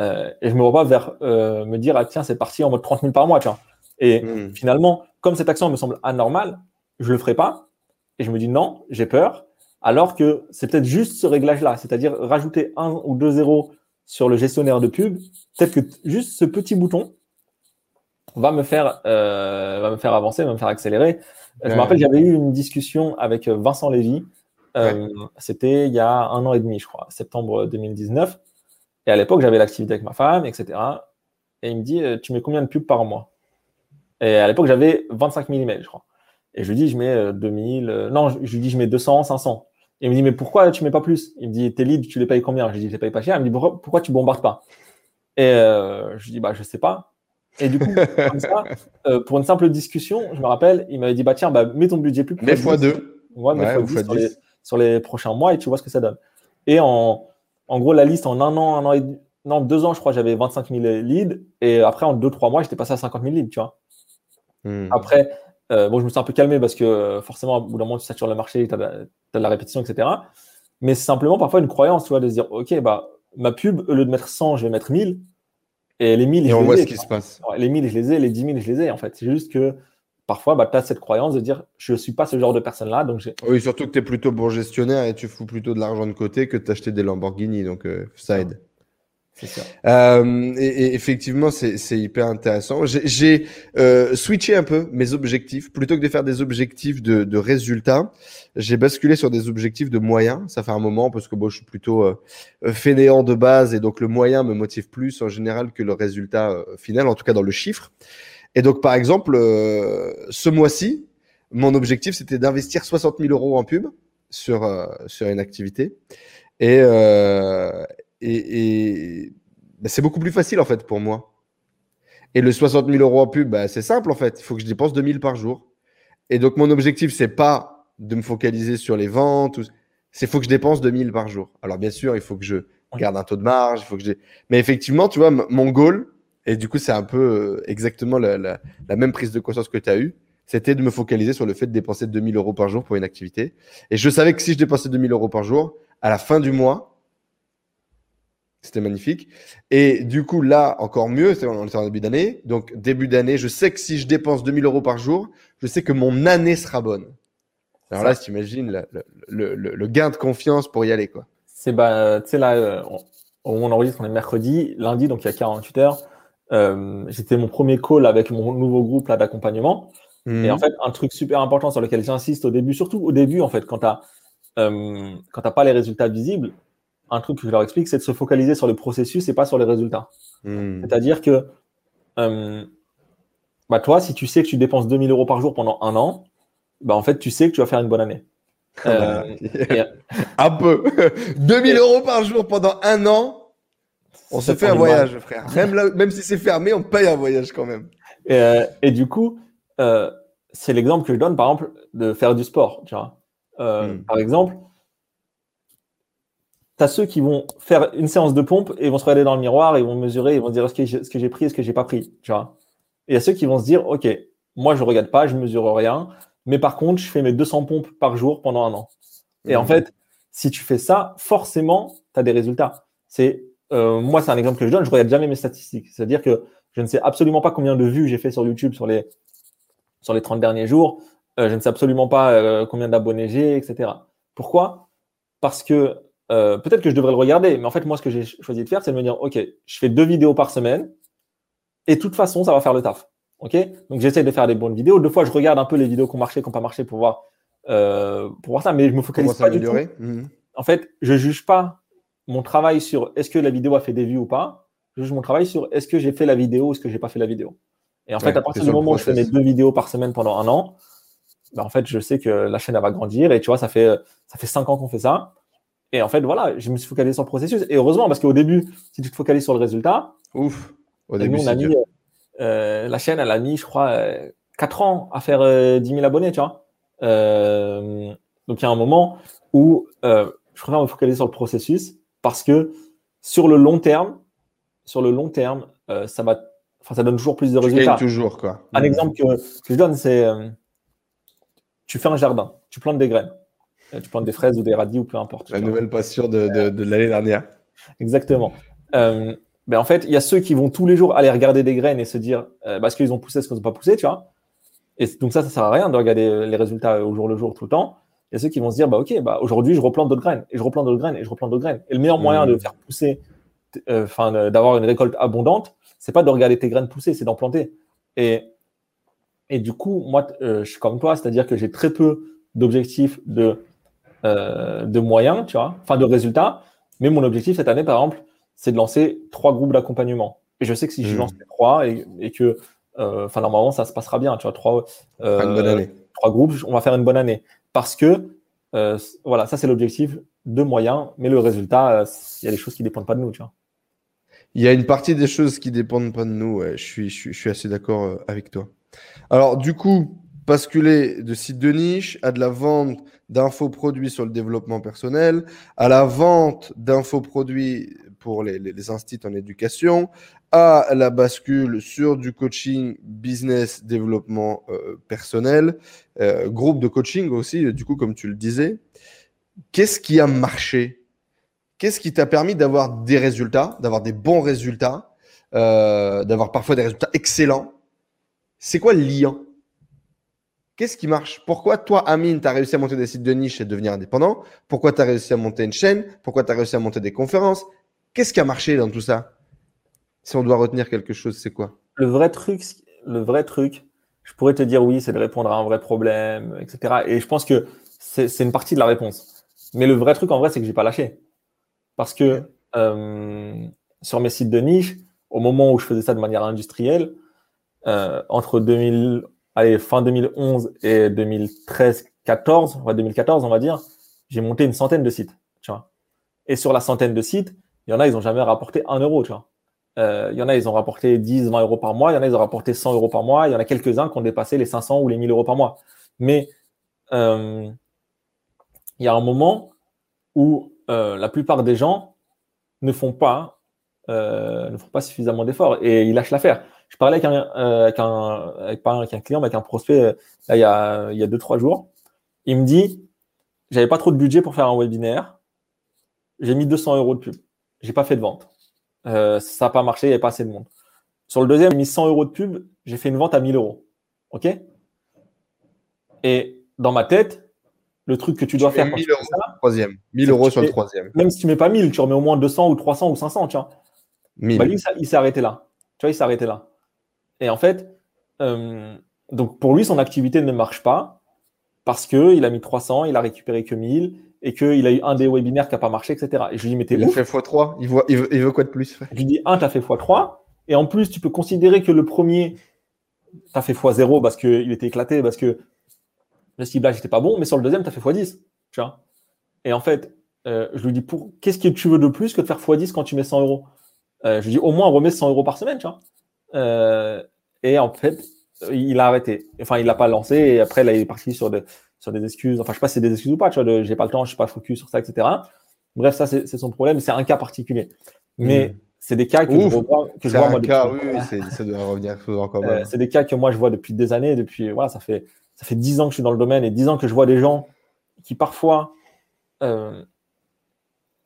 Euh, et je me vois pas vers euh, me dire, ah, tiens, c'est parti en mode 30 000 par mois, tu vois. Et hmm. finalement, comme cette action me semble anormale, je le ferai pas. Et je me dis, non, j'ai peur. Alors que c'est peut-être juste ce réglage-là, c'est-à-dire rajouter un ou deux zéros sur le gestionnaire de pub. Peut-être que juste ce petit bouton va me faire, euh, va me faire avancer, va me faire accélérer. Je me rappelle, j'avais eu une discussion avec Vincent Lévy, euh, c'était il y a un an et demi, je crois, septembre 2019. Et à l'époque, j'avais l'activité avec ma femme, etc. Et il me dit, euh, tu mets combien de pubs par mois? Et à l'époque, j'avais 25 000 emails, je crois. Et je lui dis, je mets 2000. Euh, non, je lui dis, je mets 200, 500. Il me dit, mais pourquoi tu mets pas plus? Il me dit, tes leads, tu les payes combien? Je lui dis, je les paye pas cher. Il me dit, pourquoi, pourquoi tu bombardes pas? Et je lui dis, bah, je sais pas. Et du coup, comme ça, pour une simple discussion, je me rappelle, il m'avait dit, bah, tiens, bah, mets ton budget plus. Mets fois deux. Ouais, mets fois 10 sur les prochains mois et tu vois ce que ça donne. Et en, en gros, la liste en un an, un an et non, deux ans, je crois, j'avais 25 000 leads. Et après, en deux, trois mois, j'étais passé à 50 000 leads, tu vois. Hmm. Après, euh, bon, je me suis un peu calmé parce que euh, forcément, au bout d'un moment, tu satures le marché, tu as, de la répétition, etc. Mais c'est simplement parfois une croyance, tu vois, de se dire, OK, bah, ma pub, au lieu de mettre 100, je vais mettre 1000. Et les 1000, et je on les voit ai, ce qui se passe. Les 1000, je les ai, les 10 000, je les ai, en fait. C'est juste que parfois, bah, tu as cette croyance de dire je ne suis pas ce genre de personne-là. Donc oui, surtout que tu es plutôt bon gestionnaire et tu fous plutôt de l'argent de côté que d'acheter des Lamborghini. Donc euh, ça aide. Ça. Euh, et, effectivement, c'est hyper intéressant. J'ai euh, switché un peu mes objectifs. Plutôt que de faire des objectifs de, de résultats, j'ai basculé sur des objectifs de moyens. Ça fait un moment parce que bon, je suis plutôt euh, fainéant de base et donc le moyen me motive plus en général que le résultat euh, final, en tout cas dans le chiffre. Et donc, par exemple, euh, ce mois-ci, mon objectif, c'était d'investir 60 000 euros en pub sur, sur une activité. Et, euh, et, bah, c'est beaucoup plus facile, en fait, pour moi. Et le 60 000 euros en pub, bah, c'est simple, en fait. Il faut que je dépense 2 000 par jour. Et donc, mon objectif, c'est pas de me focaliser sur les ventes. C'est faut que je dépense 2 000 par jour. Alors, bien sûr, il faut que je garde un taux de marge. Il faut que je... Mais effectivement, tu vois, mon goal, et du coup, c'est un peu euh, exactement la, même prise de conscience que tu as eue. C'était de me focaliser sur le fait de dépenser 2000 euros par jour pour une activité. Et je savais que si je dépensais 2000 euros par jour, à la fin du mois, c'était magnifique. Et du coup, là, encore mieux, on est en début d'année. Donc, début d'année, je sais que si je dépense 2000 euros par jour, je sais que mon année sera bonne. Alors là, tu imagines le, le, gain de confiance pour y aller. quoi. C'est, bah, tu sais, là, euh, on, on enregistre, on est mercredi, lundi, donc il y a 48 heures. Euh, j'étais mon premier call avec mon nouveau groupe là d'accompagnement. Mhm. Et en fait, un truc super important sur lequel j'insiste au début, surtout au début, en fait, quand tu euh, quand t'as pas les résultats visibles, un truc que je leur explique, c'est de se focaliser sur le processus et pas sur les résultats. Mhm. C'est-à-dire que euh, bah toi, si tu sais que tu dépenses 2000 euros par jour pendant un an, bah en fait, tu sais que tu vas faire une bonne année. Euh, un peu. 2000 euros par jour pendant un an, on se fait un voyage, frère. Même, même si c'est fermé, on paye un voyage quand même. Et, euh, et du coup, c'est l'exemple que je donne, par exemple, de faire du sport. Tu vois. Hmm. Par exemple, tu as ceux qui vont faire une séance de pompe et vont se regarder dans le miroir et vont mesurer, ils vont dire ce que j'ai pris et ce que j'ai pas pris. Tu vois. Et il y a ceux qui vont se dire, OK, moi, je ne regarde pas, je ne mesure rien, mais par contre, je fais mes 200 pompes par jour pendant un an. Et en mmh. fait, si tu fais ça, forcément, tu as des résultats. C'est euh, moi, c'est un exemple que je donne, je ne regarde jamais mes statistiques. C'est-à-dire que je ne sais absolument pas combien de vues j'ai fait sur YouTube sur les, sur les 30 derniers jours. Euh, je ne sais absolument pas euh, combien d'abonnés j'ai, etc. Pourquoi? Parce que peut-être que je devrais le regarder, mais en fait, moi, ce que j'ai choisi de faire, c'est de me dire, OK, je fais deux vidéos par semaine, et de toute façon, ça va faire le taf. OK? Donc, j'essaie de faire des bonnes vidéos. Deux fois, je regarde un peu les vidéos qui ont marché, qui n'ont pas marché pour voir, pour voir ça, mais je me focalise pas du tout. Mmh. En fait, je ne juge pas mon travail sur est-ce que la vidéo a fait des vues ou pas. Je juge mon travail sur est-ce que j'ai fait la vidéo ou est-ce que j'ai pas fait la vidéo. Et en fait, à partir du moment où je fais mes deux vidéos par semaine pendant un an, bah, en fait, je sais que la chaîne elle va grandir. Et tu vois, ça fait ça fait cinq ans qu'on fait ça. Et en fait, voilà, je me suis focalisé sur le processus. Et heureusement, parce qu'au début, si tu te focalises sur le résultat, ouf. Au début, on a mis, euh, la chaîne, elle a mis, je crois, euh, quatre ans à faire euh, 10 000 abonnés, tu vois. Euh, donc, il y a un moment où euh, je préfère me focaliser sur le processus parce que sur le long terme, sur le long terme, euh, ça va, enfin, ça donne toujours plus de résultats. toujours quoi. Un exemple que, je donne, c'est euh, tu fais un jardin, tu plantes des graines, euh, tu plantes des fraises ou des radis ou peu importe. La nouvelle passion de, de, l'année dernière. Exactement. ben en fait, il y a ceux qui vont tous les jours aller regarder des graines et se dire bah, est-ce qu'ils ont poussé, est-ce qu'ils n'ont pas poussé, tu vois. Et donc ça, ça sert à rien de regarder les résultats au jour le jour tout le temps. Il y a ceux qui vont se dire, bah, ok, bah, aujourd'hui, je replante d'autres graines, et je replante d'autres graines, et je replante d'autres graines. Et le meilleur moyen de mmh. faire pousser, euh, d'avoir une récolte abondante, c'est pas de regarder tes graines pousser, c'est d'en planter. Et, et du coup, moi, euh, je suis comme toi, c'est-à-dire que j'ai très peu d'objectifs de, euh, de moyens, tu vois, enfin, de résultats. Mais mon objectif cette année, par exemple, c'est de lancer trois groupes d'accompagnement. Et je sais que si je mmh. lance les trois et, et que, enfin, normalement, ça se passera bien, tu vois, trois, trois groupes, on va faire une bonne année parce que euh, voilà, ça c'est l'objectif de moyen, mais le résultat, euh, il y a des choses qui ne dépendent pas de nous. Tu vois. Il y a une partie des choses qui ne dépendent pas de nous, je, suis, je, suis, assez d'accord euh, avec toi. Alors du coup, basculer de site de niche à de la vente d'infoproduits sur le développement personnel, à la vente d'infoproduits pour les, les, instituts en éducation, à la bascule sur du coaching business développement euh, personnel, euh, groupe de coaching aussi, du coup, comme tu le disais. Qu'est-ce qui a marché? Qu'est-ce qui t'a permis d'avoir des résultats, d'avoir des bons résultats, euh, d'avoir parfois des résultats excellents? C'est quoi le lien Qu'est-ce qui marche? Pourquoi toi, Amine, tu as réussi à monter des sites de niche et devenir indépendant? Pourquoi tu as réussi à monter une chaîne? Pourquoi tu as réussi à monter des conférences? Qu'est-ce qui a marché dans tout ça? Si on doit retenir quelque chose, c'est quoi? Le vrai truc, le vrai truc, je pourrais te dire oui, c'est de répondre à un vrai problème, etc. Et je pense que c'est une partie de la réponse. Mais le vrai truc, en vrai, c'est que j'ai pas lâché. Parce que euh, sur mes sites de niche, au moment où je faisais ça de manière industrielle, euh, entre 2000, allez, fin 2011 et 2013, 14, 2014, on va dire, j'ai monté une centaine de sites. Tu vois. Et sur la centaine de sites, il y en a, ils n'ont jamais rapporté un euro. Tu vois. Euh, il y en a, ils ont rapporté 10, 20 euros par mois. Il y en a, ils ont rapporté 100 euros par mois. Il y en a quelques-uns qui ont dépassé les 500 ou les 1000 euros par mois. Mais euh, il y a un moment où euh, la plupart des gens ne font pas, ne font pas suffisamment d'efforts et ils lâchent l'affaire. Je parlais avec un, avec un, avec, pas avec un client, mais avec un prospect là, il y a, il y a deux, trois jours. Il me dit, j'avais pas trop de budget pour faire un webinaire. J'ai mis 200 euros de pub. J'ai pas fait de vente. Euh, ça n'a pas marché, il n'y avait pas assez de monde. Sur le deuxième, j'ai mis 100 euros de pub. J'ai fait une vente à 1000 euros. OK? Et dans ma tête, le truc que tu dois faire. 1000 euros sur le troisième. 1000 euros sur le troisième. Même si tu mets pas 1000, tu remets au moins 200 ou 300 ou 500, tu vois. Bah, lui, il s'est arrêté là. Tu vois, il s'est arrêté là. Et en fait, euh, donc pour lui, son activité ne marche pas parce qu'il a mis 300, il a récupéré que 1000 et qu'il a eu un des webinaires qui n'a pas marché, etc. Et je lui dis, mais t'es Il a fait x3, il, voit, il, veut, quoi de plus? Je lui dis, un, tu as fait x3, et en plus, tu peux considérer que le premier, tu as fait x0 parce qu'il était éclaté, parce que le ciblage n'était pas bon, mais sur le deuxième, tu as fait x10. Tu vois? Et en fait, euh, je lui dis, pour qu'est-ce que tu veux de plus que de faire x10 quand tu mets 100 euros? Euh, Je lui dis, au moins, remets 100 euros par semaine, tu vois euh, Et en fait, il a arrêté. Enfin, il l'a pas lancé, et après, là, il est parti sur des sur des excuses. Enfin, je sais pas si c'est des excuses ou pas, tu vois, j'ai pas le temps, je suis pas focus sur ça, etc. Bref, ça, c'est son problème, c'est un cas particulier. Mais c'est des cas que je, vois, que je vois moi cas, depuis... oui, ça doit revenir souvent quand même. c'est des cas que moi je vois depuis des années, depuis voilà, ça fait ça fait dix ans que je suis dans le domaine et dix ans que je vois des gens qui parfois, euh,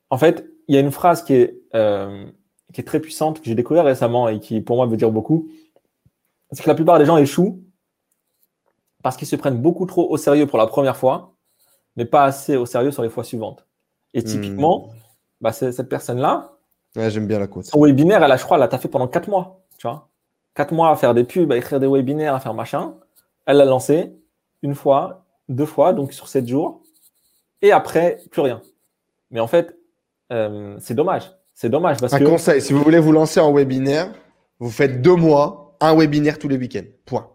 en fait, il y a une phrase qui est euh, qui est très puissante que j'ai découvert récemment et qui pour moi veut dire beaucoup, c'est que la plupart des gens échouent parce qu'ils se prennent beaucoup trop au sérieux pour la première fois, mais pas assez au sérieux sur les fois suivantes. Et hmm. typiquement, bah, cette personne-là, j'aime bien la côte. Son webinaire, elle a, je crois, elle a fait pendant 4 mois. Tu vois 4 mois à faire des pubs, à écrire des webinaires, à faire machin. Elle l'a lancé une fois, deux fois, donc sur 7 jours. Et après, plus rien. Mais en fait, euh, c'est dommage. C'est dommage parce un conseil, si vous voulez vous lancer en webinaire, vous faites deux mois, un webinaire tous les week-ends. Point.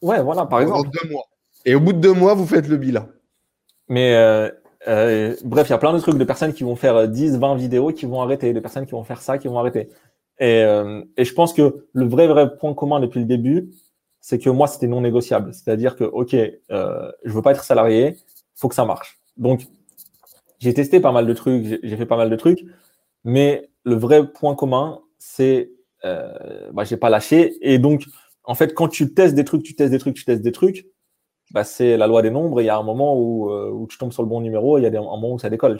Ouais, voilà, par exemple. Deux mois. Et au bout de deux mois, vous faites le bilan. Mais euh, euh, bref, il y a plein de trucs de personnes qui vont faire 10, 20 vidéos qui vont arrêter, de personnes qui vont faire ça, qui vont arrêter. Et, euh, et je pense que le vrai, vrai point commun depuis le début, c'est que moi, c'était non négociable. C'est-à-dire que, OK, euh, je veux pas être salarié, faut que ça marche. Donc, j'ai testé pas mal de trucs, j'ai fait pas mal de trucs, mais le vrai point commun, c'est euh, bah, j'ai pas lâché. Et donc, en fait, quand tu testes des trucs, tu testes des trucs, tu testes des trucs, bah, c'est la loi des nombres. Il y a un moment où, euh, où, tu tombes sur le bon numéro, il y a des, un moment où ça décolle.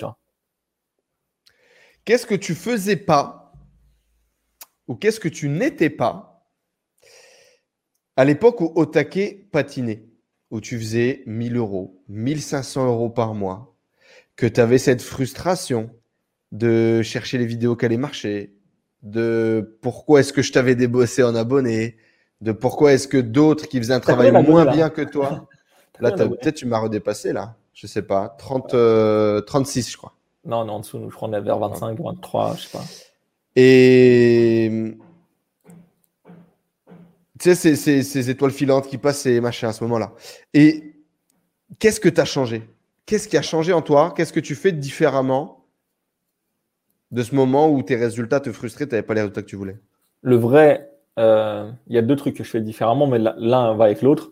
Qu'est-ce que tu faisais pas ou qu'est-ce que tu n'étais pas à l'époque où Otake patinait, où tu faisais 1000 euros, 1500 euros par mois, que tu avais cette frustration de chercher les vidéos qui allaient marcher, de pourquoi est-ce que je t'avais débossé en abonné, de pourquoi est-ce que d'autres qui faisaient un travail moins bien que toi Là, peut-être tu m'as redépassé, là. Je sais pas. 30, 36, euh, je crois. Non, non, en dessous, je crois qu'on est vers 25, 23, je sais pas. Et. Tu sais, ces, ces, étoiles filantes qui passent et machin à ce moment-là. Et qu'est-ce que tu as changé? Qu'est-ce qui a changé en toi? Qu'est-ce que tu fais différemment? De ce moment où tes résultats te frustraient, tu n'avais pas les résultats que tu voulais Le vrai, euh, il y a deux trucs que je fais différemment, mais l'un va avec l'autre.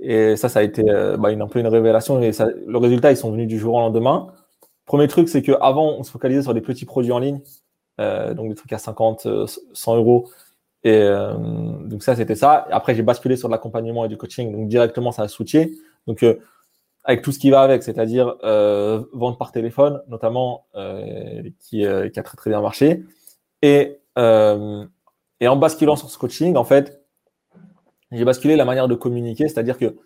Et ça, ça a été euh, bah, une, un peu une révélation. Et ça, le résultat, ils sont venus du jour au lendemain. Premier truc, c'est qu'avant, on se focalisait sur des petits produits en ligne, euh, donc des trucs à 50, 100 euros. Et donc ça, c'était ça. après, j'ai basculé sur l'accompagnement et du coaching. Donc directement, ça a switché. Donc avec tout ce qui va avec, c'est-à-dire euh, vente par téléphone, notamment, qui, qui, a très très bien marché. Et, en basculant sur ce coaching, en fait, j'ai basculé la manière de communiquer, c'est-à-dire que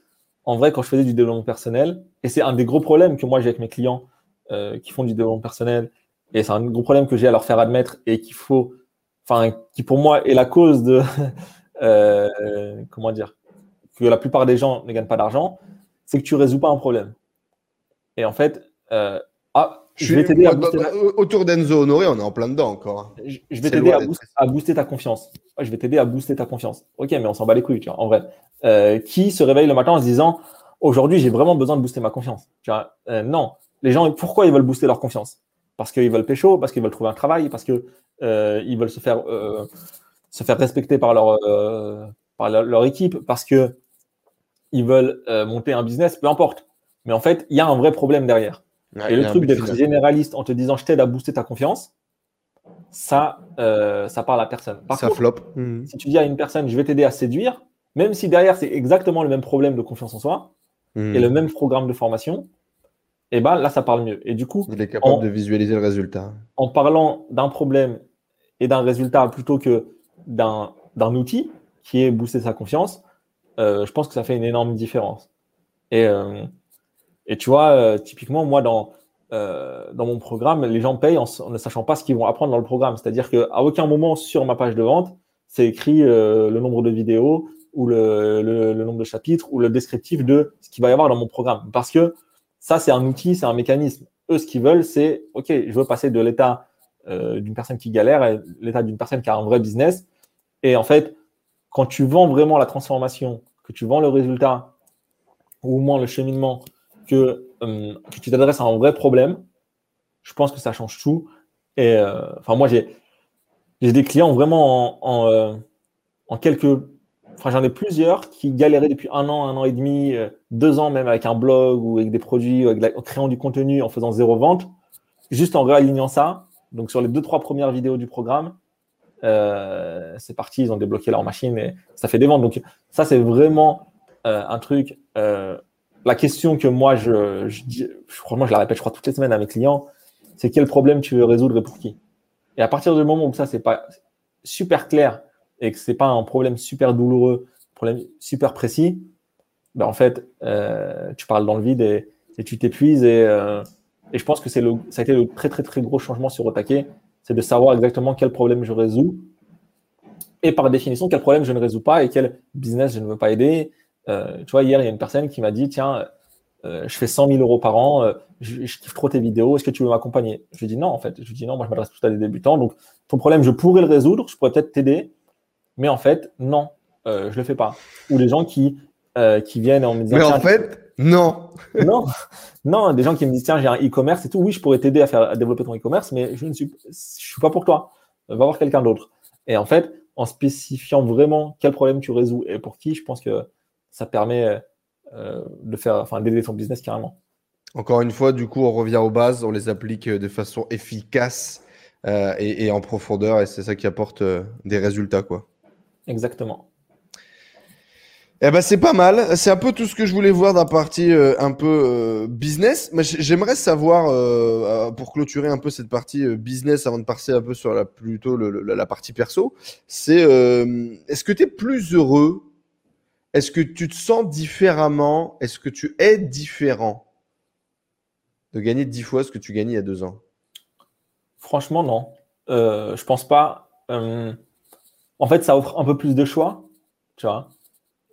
en vrai, quand je faisais du développement personnel, et c'est un des gros problèmes que moi j'ai avec mes clients euh, qui font du développement personnel, et c'est un gros problème que j'ai à leur faire admettre et qu'il faut, enfin, qui pour moi est la cause de, euh, comment dire, que la plupart des gens ne gagnent pas d'argent, c'est que tu résous pas un problème. Et en fait, euh, ah, je, vais t'aider à booster Autour d'Enzo Honoré, on est en plein dedans encore. Hein. Je, vais t'aider à, booster ta confiance. Je vais t'aider à booster ta confiance. Ok, mais on s'en bat les couilles, tu vois, en vrai. Euh, qui se réveille le matin en se disant aujourd'hui, j'ai vraiment besoin de booster ma confiance tu vois, euh, Non. Les gens, pourquoi ils veulent booster leur confiance? Parce qu'ils veulent pécho, parce qu'ils veulent trouver un travail, parce qu'ils ils veulent se faire, se faire respecter par leur, par leur, équipe, parce que ils veulent monter un business, peu importe. Mais en fait, il y a un vrai problème derrière et le truc d'être généraliste en te disant je t'aide à booster ta confiance, ça, euh, ça parle à personne. Par ça flop. Mhm. Si tu dis à une personne je vais t'aider à séduire, même si derrière c'est exactement le même problème de confiance en soi mhm. et le même programme de formation, et eh ben là ça parle mieux. Et du coup, il est capable de visualiser le résultat. En parlant d'un problème et d'un résultat plutôt que d'un outil qui est booster sa confiance, euh, je pense que ça fait une énorme différence. Et euh, tu vois, euh, typiquement, moi, dans, euh, dans mon programme, les gens payent en, ne sachant pas ce qu'ils vont apprendre dans le programme. C'est-à-dire qu'à aucun moment sur ma page de vente, c'est écrit euh, le nombre de vidéos ou le, le, nombre de chapitres ou le descriptif de ce qu'il va y avoir dans mon programme. Parce que ça, c'est un outil, c'est un mécanisme. Eux, ce qu'ils veulent, c'est, OK, je veux passer de l'état d'une personne qui galère à l'état d'une personne qui a un vrai business. Et en fait, quand tu vends vraiment la transformation, que tu vends le résultat, ou au moins le cheminement, que, euh, tu t'adresses à un vrai problème, je pense que ça change tout. Et euh, enfin, moi, j'ai des clients vraiment en, en, euh, en quelques. Enfin, j'en ai plusieurs qui galéraient depuis un an, un an et demi, deux ans même avec un blog ou avec des produits, en créant du contenu, en faisant zéro vente. Juste en réalignant ça, Donc sur les deux, trois premières vidéos du programme, euh, c'est parti, ils ont débloqué leur machine et ça fait des ventes. Donc ça, c'est vraiment euh, un truc. Euh, la question que moi, je, je dis, je, la répète, je crois, toutes les semaines à mes clients, c'est quel problème tu veux résoudre et pour qui? Et à partir du moment où ça, c'est pas super clair et que c'est pas un problème super douloureux, problème super précis, ben en fait, tu parles dans le vide et, tu t'épuises et je pense que le, ça a été le très, très, très gros changement sur Otake, c'est de savoir exactement quel problème je résous et par définition, quel problème je ne résous pas et quel business je ne veux pas aider. Euh, tu vois, hier, il y a une personne qui m'a dit, tiens, euh, je fais 100 000 euros par an, euh, je, kiffe trop tes vidéos, est-ce que tu veux m'accompagner? Je lui dis non, en fait. Je lui dis non, moi, je m'adresse tout à des débutants. Donc, ton problème, je pourrais le résoudre, je pourrais peut-être t'aider, mais en fait, non, je ne le fais pas. Ou les gens qui, qui viennent en me disant. Mais en fait, non. non, non, des gens qui me disent tiens, j'ai un e-commerce et tout. Oui, je pourrais t'aider à faire à développer ton e-commerce, mais je ne suis, je suis pas pour toi. Va voir quelqu'un d'autre. Et en fait, en spécifiant vraiment quel problème tu résous et pour qui, je pense que ça permet euh, de faire, enfin, d'aider ton business carrément. Encore une fois, du coup, on revient aux bases, on les applique de façon efficace euh, et, et, en profondeur, et c'est ça qui apporte euh, des résultats, quoi. Exactement. Eh ben c'est pas mal. C'est un peu tout ce que je voulais voir d'un partie euh, un peu euh, business. Mais j'aimerais savoir euh, pour clôturer un peu cette partie business avant de passer un peu sur la plutôt la partie perso. C'est est-ce que tu es plus heureux? Est-ce que tu te sens différemment? Est-ce que tu es différent? De gagner dix fois ce que tu gagnais il y a deux ans Franchement non. je pense pas. en fait, ça offre un peu plus de choix. Tu vois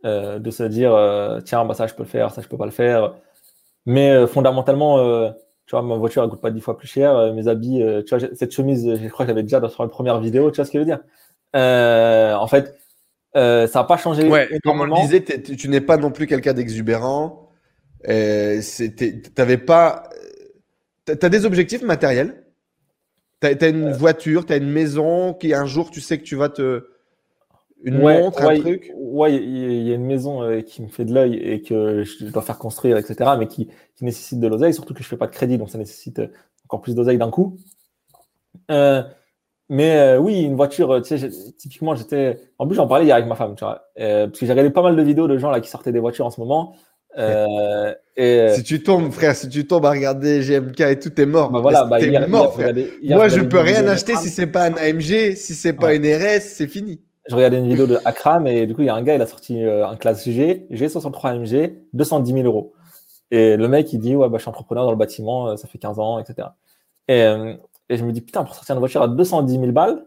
euh, de se dire euh, tiens bah ça je peux le faire ça je peux pas le faire. Mais euh, fondamentalement tu vois ma voiture elle coûte pas dix fois plus cher mes habits tu vois cette chemise je crois que j'avais déjà dans la première vidéo tu vois ce que je veux dire? En fait ça n'a pas changé ouais, comme on le disait tu n'es pas non plus quelqu'un d'exubérant. T'avais pas t'as des objectifs matériels? T'as as une voiture t'as une maison qui un jour tu sais que tu vas te une montre, un truc Ouais, il y, a une maison euh, qui me fait de l'œil et que je dois faire construire, etc., mais qui, qui nécessite de l'oseille, surtout que je fais pas de crédit, donc ça nécessite encore plus d'oseille d'un coup. Euh, mais euh, oui, une voiture, tu sais, typiquement, j'étais. En plus, j'en parlais hier avec ma femme, tu vois, parce que j'ai regardé pas mal de vidéos de gens là qui sortaient des voitures en ce moment. et, si tu tombes, frère, si tu tombes à regarder GMK et tout, t'es mort. Bah voilà, bah, t'es mort, frère. Moi, je peux rien acheter si c'est pas un AMG, si c'est pas une RS, c'est fini je regardais une vidéo de Akram et du coup, il y a un gars, il a sorti euh, un classe G, G63 MG, 210 000 euros. Et le mec, il dit, ouais, bah, je suis entrepreneur dans le bâtiment, euh, ça fait 15 ans, etc. Et, euh, et je me dis, putain, pour sortir une voiture à 210 000 balles,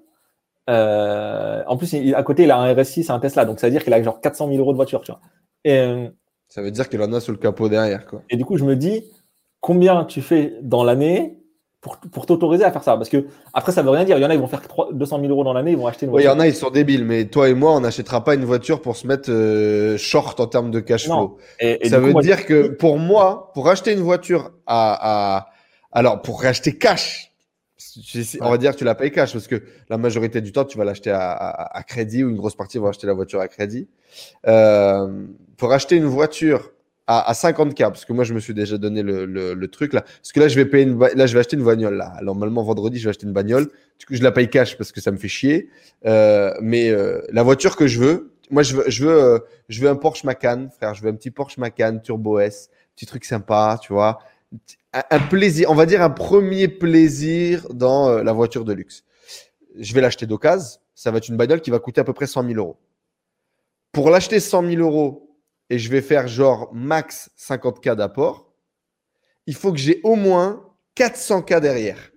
euh, en plus, il, à côté, il a un RS6, c'est un Tesla, donc ça veut dire qu'il a genre 400 000 euros de voiture, tu vois. Et, ça veut dire qu'il en a sous le capot derrière, quoi. Et du coup, je me dis, combien tu fais dans l'année pour, t'autoriser à faire ça. Parce que après, ça veut rien dire. Il y en a, ils vont faire 200 000 euros dans l'année, ils vont acheter une voiture. il y en a, ils sont débiles. Mais toi et moi, on n'achètera pas une voiture pour se mettre euh, short en termes de cash flow. Et, ça veut dire que pour moi, pour acheter une voiture à, à... alors pour racheter cash, on va dire que tu la payes cash parce que la majorité du temps, tu vas l'acheter à, à, crédit ou une grosse partie va acheter la voiture à crédit. Euh, pour acheter une voiture à, 50K, parce que moi, je me suis déjà donné le, le, truc là. Parce que là, je vais payer une, là, je vais acheter une bagnole là. Normalement, vendredi, je vais acheter une bagnole. Du coup, je la paye cash parce que ça me fait chier. Euh, mais euh, la voiture que je veux, moi, je veux, je veux, euh, je veux un Porsche Macan, frère. Je veux un petit Porsche Macan Turbo S, petit truc sympa, tu vois. Un, plaisir, on va dire un premier plaisir dans euh, la voiture de luxe. Je vais l'acheter d'occasion. Ça va être une bagnole qui va coûter à peu près 100 000 euros. Pour l'acheter 100 000 euros, et je vais faire genre max 50K d'apport, il faut que j'ai au moins 400K derrière.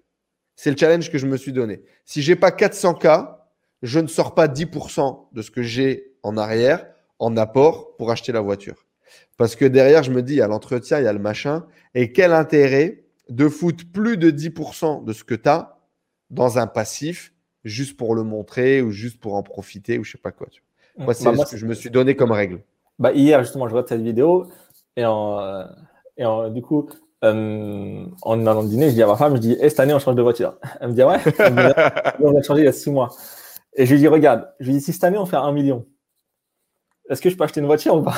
C'est le challenge que je me suis donné. Si j'ai pas 400K, je ne sors pas 10% de ce que j'ai en arrière en apport pour acheter la voiture. Parce que derrière, je me dis, il y a l'entretien, il y a le machin. Et quel intérêt de foutre plus de 10% de ce que tu as dans un passif juste pour le montrer ou juste pour en profiter ou je sais pas quoi. Moi, c'est bah, ce que je me suis donné comme règle. Bah, hier, justement, je vois cette vidéo et, en, euh, et en, du coup, euh, en allant dîner, je dis à ma femme, je dis, hey, cette année, on change de voiture. Elle me dit, ouais, on a changé il y a six mois. Et je lui dis, regarde, je lui dis, si cette année, on fait un million, est-ce que je peux acheter une voiture ou pas?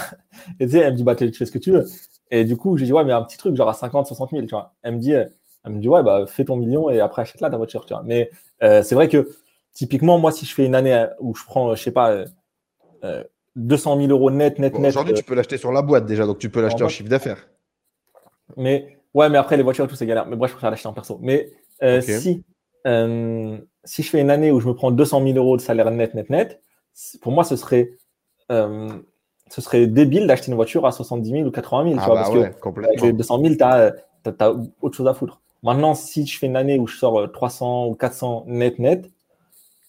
Et tu sais, elle me dit, bah, tu fais ce que tu veux. Et du coup, je lui dis, ouais, mais un petit truc, genre à 50, 60 000, tu vois. Elle me dit, Elle me dit, ouais, bah, fais ton million et après achète-la ta voiture. Tu vois. Mais c'est vrai que typiquement, moi, si je fais une année où je prends, je sais pas, 200 000 euros net, net, net. Aujourd'hui, tu peux l'acheter sur la boîte déjà, donc tu peux l'acheter en, chiffre d'affaires. Mais ouais, mais après, les voitures et tout, c'est galère. Mais bref, je préfère l'acheter en perso. Mais si, si je fais une année où je me prends 200 000 euros de salaire net, net, net, pour moi, ce serait ce serait débile d'acheter une voiture à 70 000 ou 80 000. Ah tu vois, bah parce que avec les 200 000, tu as, autre chose à foutre. Maintenant, si je fais une année où je sors 300 ou 400 net, net,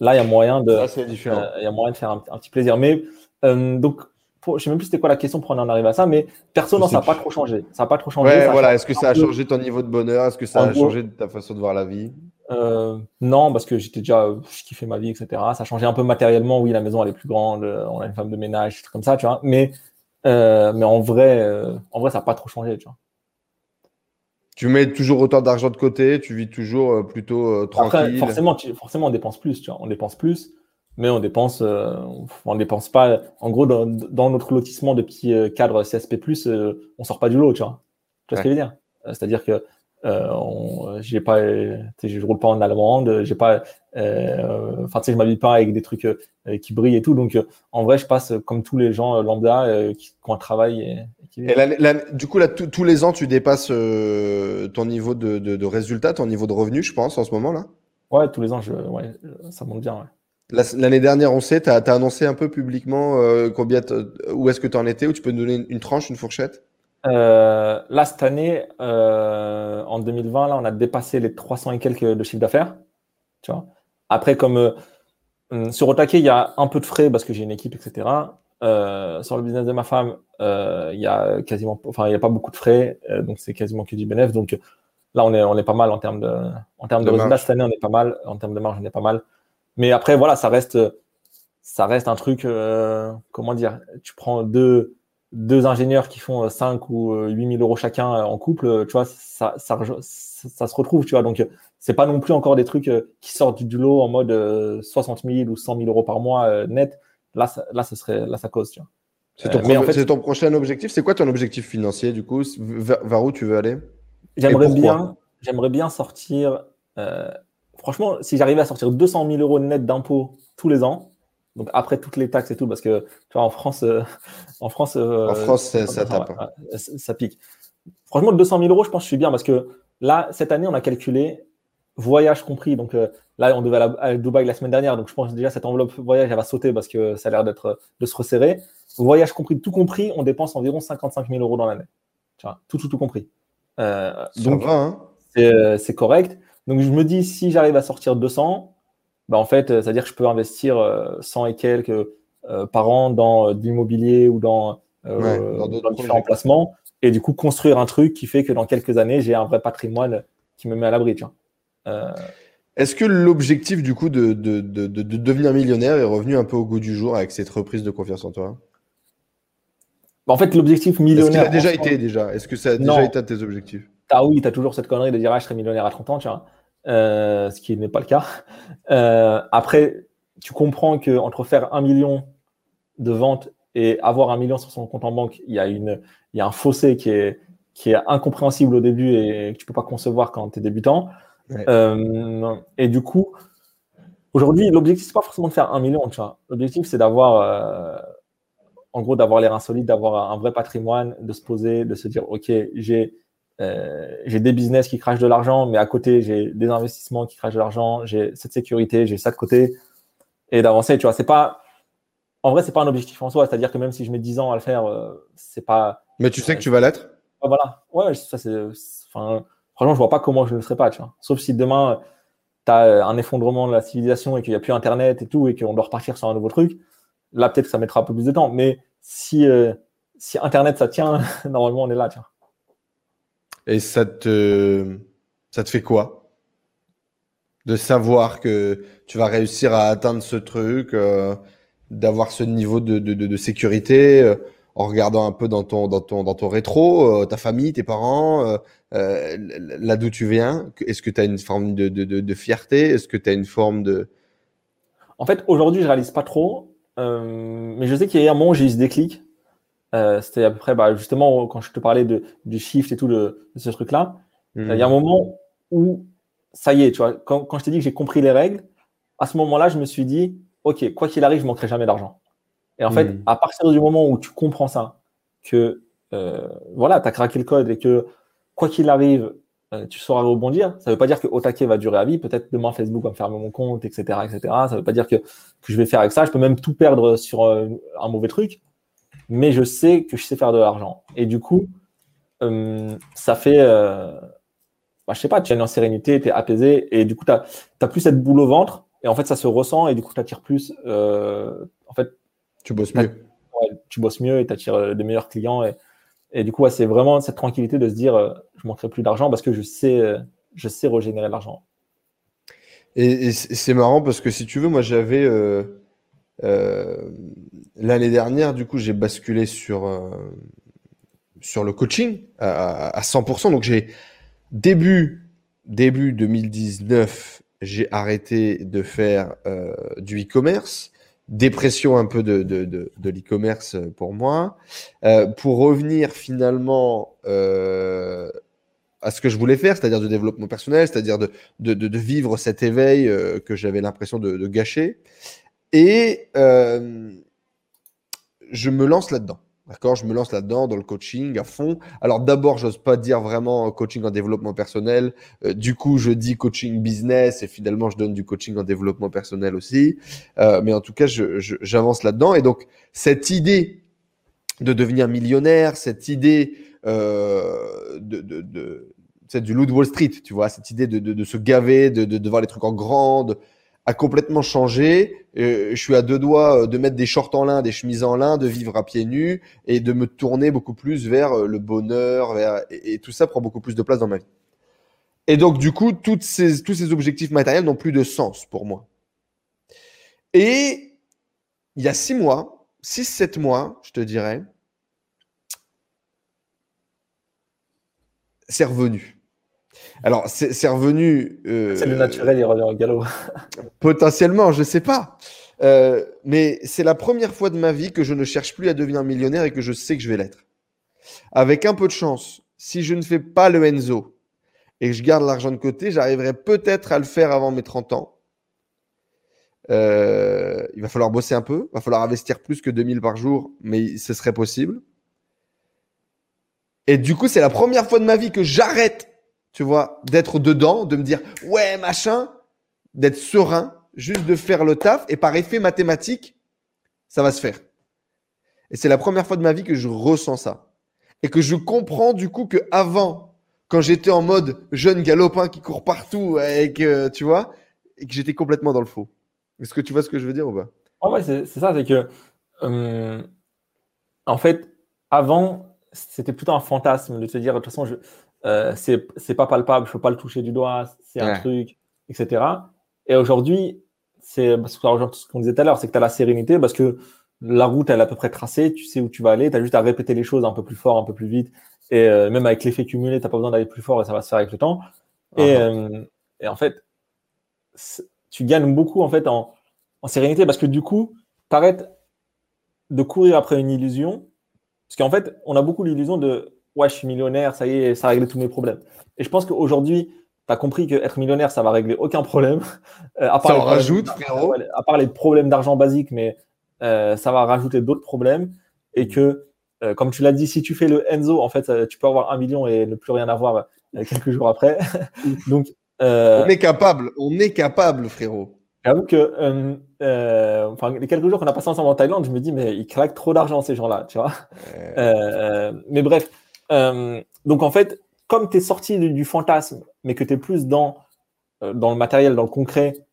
là, il y a moyen de, euh, y a moyen de faire un, petit plaisir. Mais euh, donc, je ne sais même plus c'était quoi la question pour en arriver à ça, mais perso, non, ça n'a pas trop changé. Ça n'a pas trop changé. Ouais, voilà. Est-ce que ça a changé ton niveau de bonheur? Est-ce que ça a changé ta façon de voir la vie? Euh, non, parce que j'étais déjà, je kiffais ma vie, etc. Ça a changé un peu matériellement. Oui, la maison elle est plus grande, on a une femme de ménage, des trucs comme ça, tu vois. Mais, euh, mais en vrai, euh, en vrai, ça n'a pas trop changé, tu vois. Tu mets toujours autant d'argent de côté, tu vis toujours plutôt tranquille? forcément, forcément, on dépense plus, tu vois. On dépense plus, mais on dépense, on dépense pas. En gros, dans, notre lotissement de petits cadres CSP+, on sort pas du lot, tu vois. Tu vois ce que je veux dire? C'est-à-dire que euh, j'ai pas, je roule pas en allemande, j'ai pas, euh, enfin, tu sais, je m'habille pas avec des trucs euh, qui brillent et tout. Donc, euh, en vrai, je passe comme tous les gens lambda qui, ont un travail. Et, et du coup, là, tous les ans, tu dépasses ton niveau de, de, de, résultat, ton niveau de revenu, je pense, en ce moment là? Ouais, tous les ans, je, ouais, ça monte bien. Ouais. L'année dernière, on sait, tu as, as, annoncé un peu publiquement combien où est-ce que tu en étais, ou tu peux nous donner une tranche, une fourchette? Euh, là, cette année, euh, en 2020, là, on a dépassé les 300 et quelques de chiffre d'affaires. Tu vois. Après, comme euh, hum, sur Otake, il y a un peu de frais parce que j'ai une équipe, etc. Euh, sur le business de ma femme, euh, il y a quasiment, enfin, il y a pas beaucoup de frais, euh, donc c'est quasiment que du bénéfice. Donc là, on est, on est pas mal en termes de, en termes de, de résultats. Cette année, on est pas mal. En termes de marge, on est pas mal. Mais après, voilà, ça reste, ça reste un truc, comment dire, tu prends deux deux ingénieurs qui font 5 euh, ou 8 euh, 000 euros chacun euh, en couple, tu vois, ça, ça, ça, se retrouve, tu vois. Donc, c'est pas non plus encore des trucs qui sortent du lot en mode 60 000 ou 100 000 euros par mois net. Là, ça, là, ce serait, là, ça cause, tu vois. C'est ton, fait, ton, prochain objectif. C'est quoi ton objectif financier, du coup? Vers, où tu veux aller? J'aimerais bien, j'aimerais bien sortir. Franchement, si j'arrivais à sortir 200 000 euros net d'impôts tous les ans, donc après toutes les taxes et tout, parce que tu vois, en France, euh, en France, euh, en France ça, tape. ça pique. Franchement, 200 000 euros, je pense que je suis bien parce que là, cette année, on a calculé voyage compris. Donc euh, là, on devait aller à Dubaï la semaine dernière. Donc je pense que déjà cette enveloppe voyage, elle va sauter parce que ça a l'air d'être de se resserrer. Voyage compris, tout compris, on dépense environ 55 000 euros dans l'année. Tu vois, tout, tout, tout compris. donc, hein c'est correct. Donc je me dis, si j'arrive à sortir 200, bah, en fait, euh, c'est-à-dire que je peux investir 100 euh, et quelques euh, par an dans de l'immobilier ou dans, dans, différents placements et du coup construire un truc qui fait que dans quelques années, j'ai un vrai patrimoine qui me met à l'abri. Est-ce que l'objectif du coup de, de, de, de, devenir millionnaire est revenu un peu au goût du jour avec cette reprise de confiance en toi? Bah, En fait, l'objectif millionnaire. Est-ce qu'il a déjà été déjà? Est-ce que ça a déjà été un de tes objectifs? Ah oui, tu as toujours cette connerie de dire ah, je serai millionnaire à 30 ans, tu vois. Euh, ce qui n'est pas le cas. Euh, après, tu comprends que entre faire un million de ventes et avoir un million sur son compte en banque, il y a, une, il y a un fossé qui est, qui est incompréhensible au début et que tu peux pas concevoir quand tu es débutant. Euh, et du coup, aujourd'hui, l'objectif, c'est pas forcément de faire un million, tu vois. L'objectif, c'est d'avoir, en gros, d'avoir les reins solides, d'avoir un vrai patrimoine, de se poser, de se dire, OK, j'ai euh, j'ai des business qui crachent de l'argent, mais à côté, j'ai des investissements qui crachent de l'argent, j'ai cette sécurité, j'ai ça de côté, et d'avancer, tu vois, c'est pas, en vrai, c'est pas un objectif en soi, c'est-à-dire que même si je mets 10 ans à le faire, euh, c'est pas. Mais tu sais que tu vas l'être Voilà, ouais, ça c'est, enfin, franchement, je vois pas comment je ne le serais pas, tu vois. Sauf si demain, tu as un effondrement de la civilisation et qu'il n'y a plus Internet et tout, et qu'on doit repartir sur un nouveau truc, là, peut-être que ça mettra un peu plus de temps, mais si, euh, si Internet ça tient, normalement, on est là, tu vois. Et ça te, ça te fait quoi? De savoir que tu vas réussir à atteindre ce truc, euh, d'avoir ce niveau de, de, de, sécurité euh, en regardant un peu dans ton, dans ton, dans ton rétro, euh, ta famille, tes parents, là d'où tu viens. Est-ce que tu as une forme de, de fierté? Est-ce que tu as une forme de... En fait, aujourd'hui, je réalise pas trop. mais je sais qu'il y a un moment où j'ai eu ce déclic euh, c'était à peu près, bah, justement, quand je te parlais de, du shift et tout, de, ce truc-là. Il y a un moment où ça y est, tu vois, quand, quand je t'ai dit que j'ai compris les règles, à ce moment-là, je me suis dit, OK, quoi qu'il arrive, je manquerai jamais d'argent. Et en fait, Hmm. à partir du moment où tu comprends ça, que euh, voilà, tu as craqué le code et que quoi qu'il arrive, euh, tu sauras rebondir, ça ne veut pas dire que Otake va durer à vie. Peut-être demain, Facebook va me fermer mon compte, etc. etc. Ça ne veut pas dire que, que je vais faire avec ça. Je peux même tout perdre sur euh, un mauvais truc. Mais je sais que je sais faire de l'argent. Et du coup, euh, ça fait. Euh, bah, je sais pas, tu es en sérénité, tu es apaisé. Et du coup, tu n'as plus cette boule au ventre. Et en fait, ça se ressent. Et du coup, tu attires plus. euh, en fait, Tu bosses mieux. ouais, tu bosses mieux et tu attires des meilleurs clients. Et, et du coup, ouais, c'est vraiment cette tranquillité de se dire euh, je manquerai plus d'argent parce que je sais, euh, je sais régénérer l'argent. Et, et c'est marrant parce que si tu veux, moi j'avais euh, euh, l'année dernière, du coup, j'ai basculé sur, euh, sur le coaching à, à- à 100%. Donc j'ai début, début 2019, j'ai arrêté de faire euh, du e-commerce. Dépression un peu de, de, de, de l'e-commerce pour moi. Euh, pour revenir finalement à ce que je voulais faire, c'est-à-dire du développement personnel, c'est-à-dire de, de, de, de vivre cet éveil que j'avais l'impression de, de gâcher. Et je me lance là-dedans. D'accord? Je me lance là-dedans, dans le coaching à fond. Alors d'abord, j'ose pas dire vraiment coaching en développement personnel. Euh, du coup, je dis coaching business et finalement, je donne du coaching en développement personnel aussi. Euh, mais en tout cas, j'avance là-dedans. Et donc, cette idée de devenir millionnaire, cette idée euh, de, de, de c'est du loup de Wall Street, tu vois, cette idée de, de, de se gaver, de, de, de voir les trucs en grand, de- a complètement changé. Euh, je suis à deux doigts euh, de mettre des shorts en lin, des chemises en lin, de vivre à pieds nus et de me tourner beaucoup plus vers euh, le bonheur, et, tout ça prend beaucoup plus de place dans ma vie. Et donc, du coup, tous ces objectifs matériels n'ont plus de sens pour moi. Et il y a six mois, six, sept mois, je te dirais, c'est revenu. Alors, c'est revenu. euh, C'est le naturel, il revient au galop. Potentiellement, je sais pas. Euh, mais c'est la première fois de ma vie que je ne cherche plus à devenir millionnaire et que je sais que je vais l'être. Avec un peu de chance, si je ne fais pas le Enzo et que je garde l'argent de côté, j'arriverai peut-être à le faire avant mes 30 ans. Euh, il va falloir bosser un peu, il va falloir investir plus que 2000 par jour, mais ce serait possible. Et du coup, c'est la première fois de ma vie que j'arrête, tu vois, d'être dedans, de me dire ouais, machin, d'être serein, juste de faire le taf et par effet mathématique, ça va se faire. Et c'est la première fois de ma vie que je ressens ça. Et que je comprends du coup que avant, quand j'étais en mode jeune galopin qui court partout et que, tu vois, et que j'étais complètement dans le faux. Est-ce que tu vois ce que je veux dire ou pas? En vrai, c'est ça, c'est que euh, en fait, avant, c'était plutôt un fantasme de te dire de toute façon, je, euh, c'est c'est pas palpable, je peux pas le toucher du doigt, c'est un truc, etc. Et aujourd'hui, c'est parce que ce qu'on disait tout à l'heure, c'est que tu as la sérénité parce que la route, elle est à peu près tracée, tu sais où tu vas aller, tu as juste à répéter les choses un peu plus fort, un peu plus vite. Et euh, même avec l'effet cumulé, tu n'as pas besoin d'aller plus fort et ça va se faire avec le temps. Et, Ah. euh, et en fait, tu gagnes beaucoup en fait en, en sérénité parce que du coup, tu arrêtes de courir après une illusion. Parce qu'en fait, on a beaucoup l'illusion de ouais, je suis millionnaire, ça y est, ça a réglé tous mes problèmes. Et je pense qu'aujourd'hui, tu as compris qu'être millionnaire, ça va régler aucun problème. Euh, à Ça les en rajoute, frérot. À part les problèmes d'argent basiques, mais euh, ça va rajouter d'autres problèmes. Et que, euh, comme tu l'as dit, si tu fais le Enzo, en fait, euh, tu peux avoir un million et ne plus rien avoir quelques jours après. Donc, euh, On est capable, on est capable, frérot. J'avoue que euh, euh, enfin, les quelques jours qu'on a passé ensemble en Thaïlande, je me dis, mais ils claquent trop d'argent, ces gens-là, tu vois. Euh, mais bref, euh, donc en fait, comme tu es sorti du, du fantasme, mais que tu es plus dans, euh, dans le matériel, dans le concret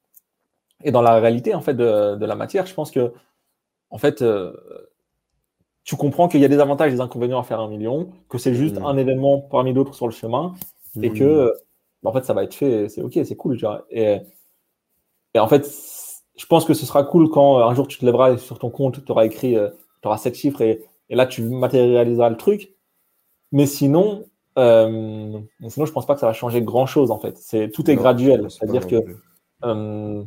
et dans la réalité en fait de, de la matière, je pense que en fait, euh, tu comprends qu'il y a des avantages et des inconvénients à faire un million, que c'est juste Mhm. un événement parmi d'autres sur le chemin, et que euh, en fait ça va être fait, c'est ok, c'est cool, tu vois. Et, et en fait, je pense que ce sera cool quand un jour tu te lèveras et sur ton compte, tu auras écrit, tu auras sept chiffres et, et là tu matérialiseras le truc. Mais sinon, euh, sinon je pense pas que ça va changer grand chose en fait. C'est tout est Non, graduel, c'est-à-dire que euh,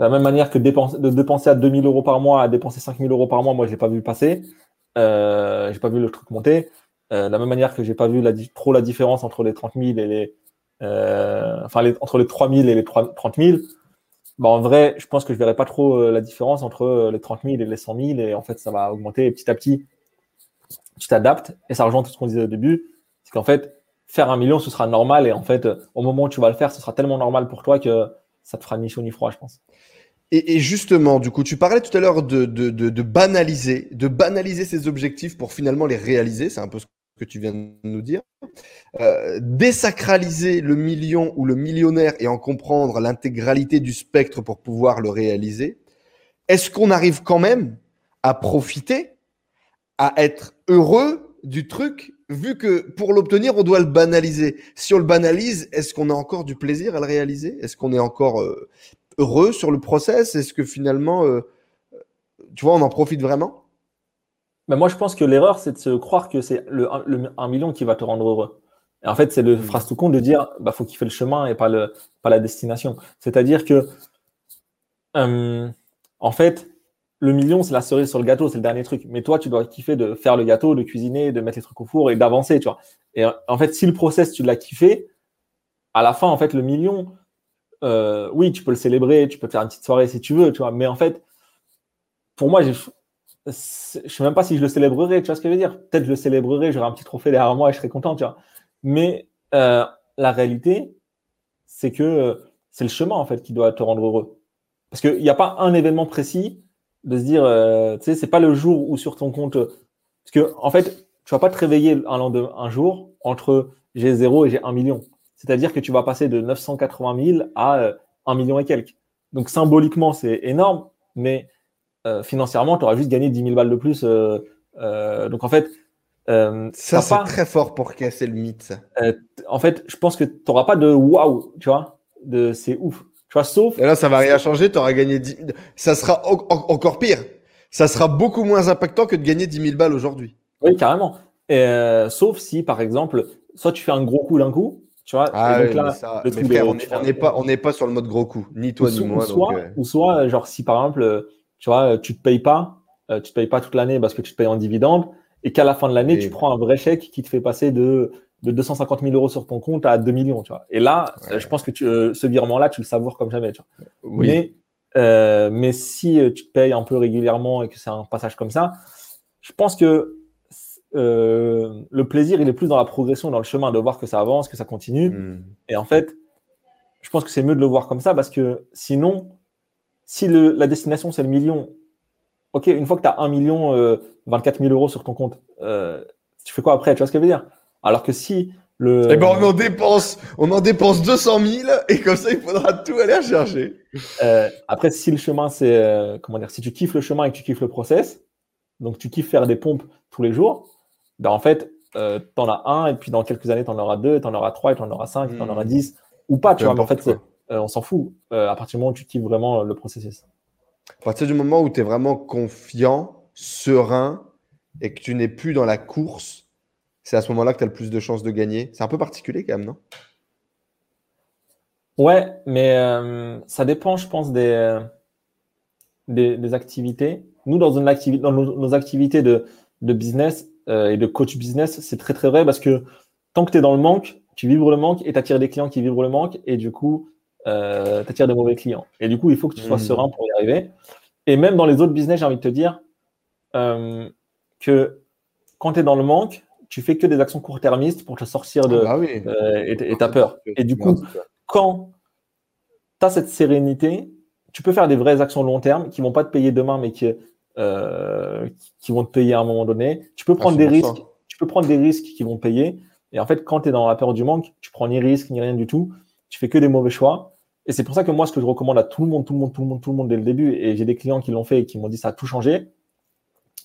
de la même manière que dépenser, de dépenser à 2000 euros par mois à dépenser 5000 euros par mois, moi je l'ai pas vu passer, euh, j'ai pas vu le truc monter. Euh, de la même manière que j'ai pas vu la, trop la différence entre les 30 000 et les euh, enfin entre les 3000 et les 30 000, bah, en vrai, je pense que je verrai pas trop la différence entre les 30 000 et les 100 000. Et en fait, ça va augmenter petit à petit. Tu t'adaptes. Et ça rejoint tout ce qu'on disait au début. C'est qu'en fait, faire un million, ce sera normal. Et en fait, au moment où tu vas le faire, ce sera tellement normal pour toi que ça te fera ni chaud ni froid, je pense. Et, justement, du coup, tu parlais tout à l'heure de, de, banaliser, de banaliser ces objectifs pour finalement les réaliser. C'est un peu ce que tu viens de nous dire. Euh, désacraliser le million ou le millionnaire et en comprendre l'intégralité du spectre pour pouvoir le réaliser. Est-ce qu'on arrive quand même à profiter, à être heureux du truc, vu que pour l'obtenir, on doit le banaliser. Si on le banalise, est-ce qu'on a encore du plaisir à le réaliser? Est-ce qu'on est encore euh, heureux sur le process? Est-ce que finalement, euh, tu vois, on en profite vraiment? Mais moi, je pense que l'erreur, c'est de se croire que c'est le, 1 million qui va te rendre heureux. Et en fait, c'est le mm. phrase tout con de dire, bah, faut kiffer le chemin et pas le, pas la destination. C'est-à-dire que, euh, en fait, le million, c'est la cerise sur le gâteau, c'est le dernier truc. Mais toi, tu dois kiffer de faire le gâteau, de cuisiner, de mettre les trucs au four et d'avancer, tu vois. Et en fait, si le process, tu l'as kiffé, à la fin, en fait, le million, euh, oui, tu peux le célébrer, tu peux faire une petite soirée si tu veux, tu vois. Mais en fait, pour moi, je ne sais même pas si je le célébrerai, tu vois ce que je veux dire. Peut-être je le célébrerai, j'aurai un petit trophée derrière moi et je serai content, tu vois. Mais euh, la réalité, c'est que euh, c'est le chemin en fait qui doit te rendre heureux. Parce qu'il n'y a pas un événement précis de se dire, euh, tu sais, c'est pas le jour où sur ton compte. Parce que en fait, tu vas pas te réveiller un, un jour entre j'ai zéro et j'ai un million. C'est-à-dire que tu vas passer de 980 000 à un million et quelques. Donc symboliquement, c'est énorme, mais financièrement, tu auras juste gagné 10 000 balles de plus. donc en fait, euh, ça, c'est très fort pour casser le mythe. Euh, en fait, je pense que tu n'auras pas de waouh, tu vois, de c'est ouf. Tu vois, sauf. Et là, ça va rien changer, tu auras gagné 10... Ça sera encore pire. Ça sera beaucoup moins impactant que de gagner 10 000 balles aujourd'hui. Oui, carrément. Euh, sauf si, par exemple, soit tu fais un gros coup d'un coup, tu vois. Ah, donc là, frère, on n'est pas, on pas sur le mode gros coup, ni toi ni moi. Soit, Ou soit, genre, si par exemple, tu vois, tu te payes pas, tu te payes pas toute l'année parce que tu te payes en dividende, et qu'à la fin de l'année, tu prends un vrai chèque qui te fait passer de, de 250 000 euros sur ton compte à 2 millions. Tu vois. Et là, je pense que tu, euh, ce virement-là, tu le savoures comme jamais. Tu vois. Mais, euh, mais si euh, tu payes un peu régulièrement et que c'est un passage comme ça, je pense que euh, le plaisir, il est plus dans la progression, dans le chemin, de voir que ça avance, que ça continue. Hmm. Et en fait, je pense que c'est mieux de le voir comme ça parce que sinon, si le, la destination c'est le million ok, une fois que tu as 1 million, 24 000 euros sur ton compte, euh, tu fais quoi après Tu vois ce que je veux dire? Alors que si le. Eh ben, on en dépense, on en dépense 200 000 et comme ça, il faudra tout aller chercher. Euh, après, si le chemin, c'est. Euh, comment dire Si tu kiffes le chemin et que tu kiffes le process, donc tu kiffes faire des pompes tous les jours, ben en fait, euh, tu en as un et puis dans quelques années, tu en auras deux, tu en auras trois, tu en auras cinq, tu en auras dix ou pas, tu vois. Mais en fait, on s'en fout à partir du moment où tu kiffes vraiment le processus. À partir du moment où tu es vraiment confiant, serein et que tu n'es plus dans la course, c'est à ce moment-là que tu as le plus de chances de gagner. C'est un peu particulier quand même, non? Ouais, mais euh, ça dépend, je pense, des, des, activités. Nous, dans, une dans nos, activités de, de business euh, et de coach business, c'est très très vrai parce que tant que tu es dans le manque, tu vibres le manque et tu attires des clients qui vibrent le manque et du coup, euh, tu attires des mauvais clients. Et du coup, il faut que tu sois mmh. serein pour y arriver. Et même dans les autres business, j'ai envie de te dire euh, que quand tu es dans le manque, tu fais que des actions court-termistes pour te sortir de. Ah bah euh, et tu as peur. Et du coup, quand tu as cette sérénité, tu peux faire des vraies actions long terme qui vont pas te payer demain, mais qui, euh, qui vont te payer à un moment donné. Tu peux prendre ah, des risques. Tu peux prendre des risques qui vont payer. Et en fait, quand tu es dans la peur du manque, tu prends ni risques ni rien du tout tu fais que des mauvais choix. Et c'est pour ça que moi, ce que je recommande à tout le monde, tout le monde, tout le monde, tout le monde dès le début, et j'ai des clients qui l'ont fait et qui m'ont dit ça a tout changé,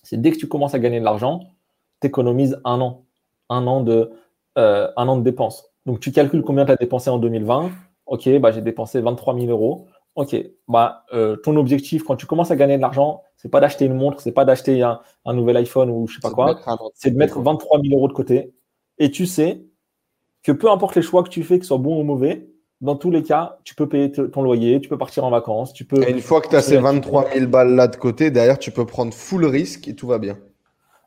c'est dès que tu commences à gagner de l'argent, tu économises un an, un an de, euh, un an de dépenses. Donc tu calcules combien tu as dépensé en 2020. Ok, bah, j'ai dépensé 23 000 euros. Ok, bah, euh, ton objectif quand tu commences à gagner de l'argent, c'est pas d'acheter une montre, c'est pas d'acheter un, un, nouvel iPhone ou je sais pas quoi, c'est de mettre 23 000 euros de côté. Et tu sais que peu importe les choix que tu fais, que ce soit bon ou mauvais, dans tous les cas, tu peux payer ton loyer, tu peux partir en vacances, tu peux. Et une fois que tu as ces 23 000 balles là de côté, derrière, tu peux prendre full risque et tout va bien.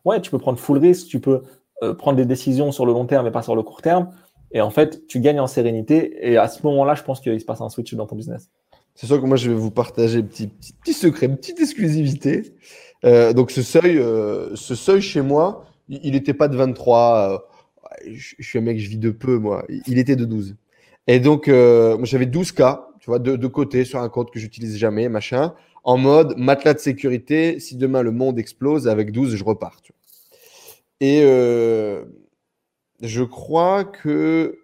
Ouais, tu peux prendre full risque, tu peux euh, prendre des décisions sur le long terme et pas sur le court terme. Et en fait, tu gagnes en sérénité. Et à ce moment-là, je pense qu'il se passe un switch dans ton business. C'est sûr que moi, je vais vous partager un petit, petit, secret, une petite exclusivité. Euh, donc, ce seuil, euh, ce seuil chez moi, il n'était pas de 23. Euh, je, je, suis un mec, je vis de peu, moi. Il était de 12. Et donc, moi, j'avais 12K, tu vois, de, de côté sur un compte que j'utilise jamais, machin, en mode matelas de sécurité. Si demain le monde explose, avec 12, je repars. Et euh, je crois que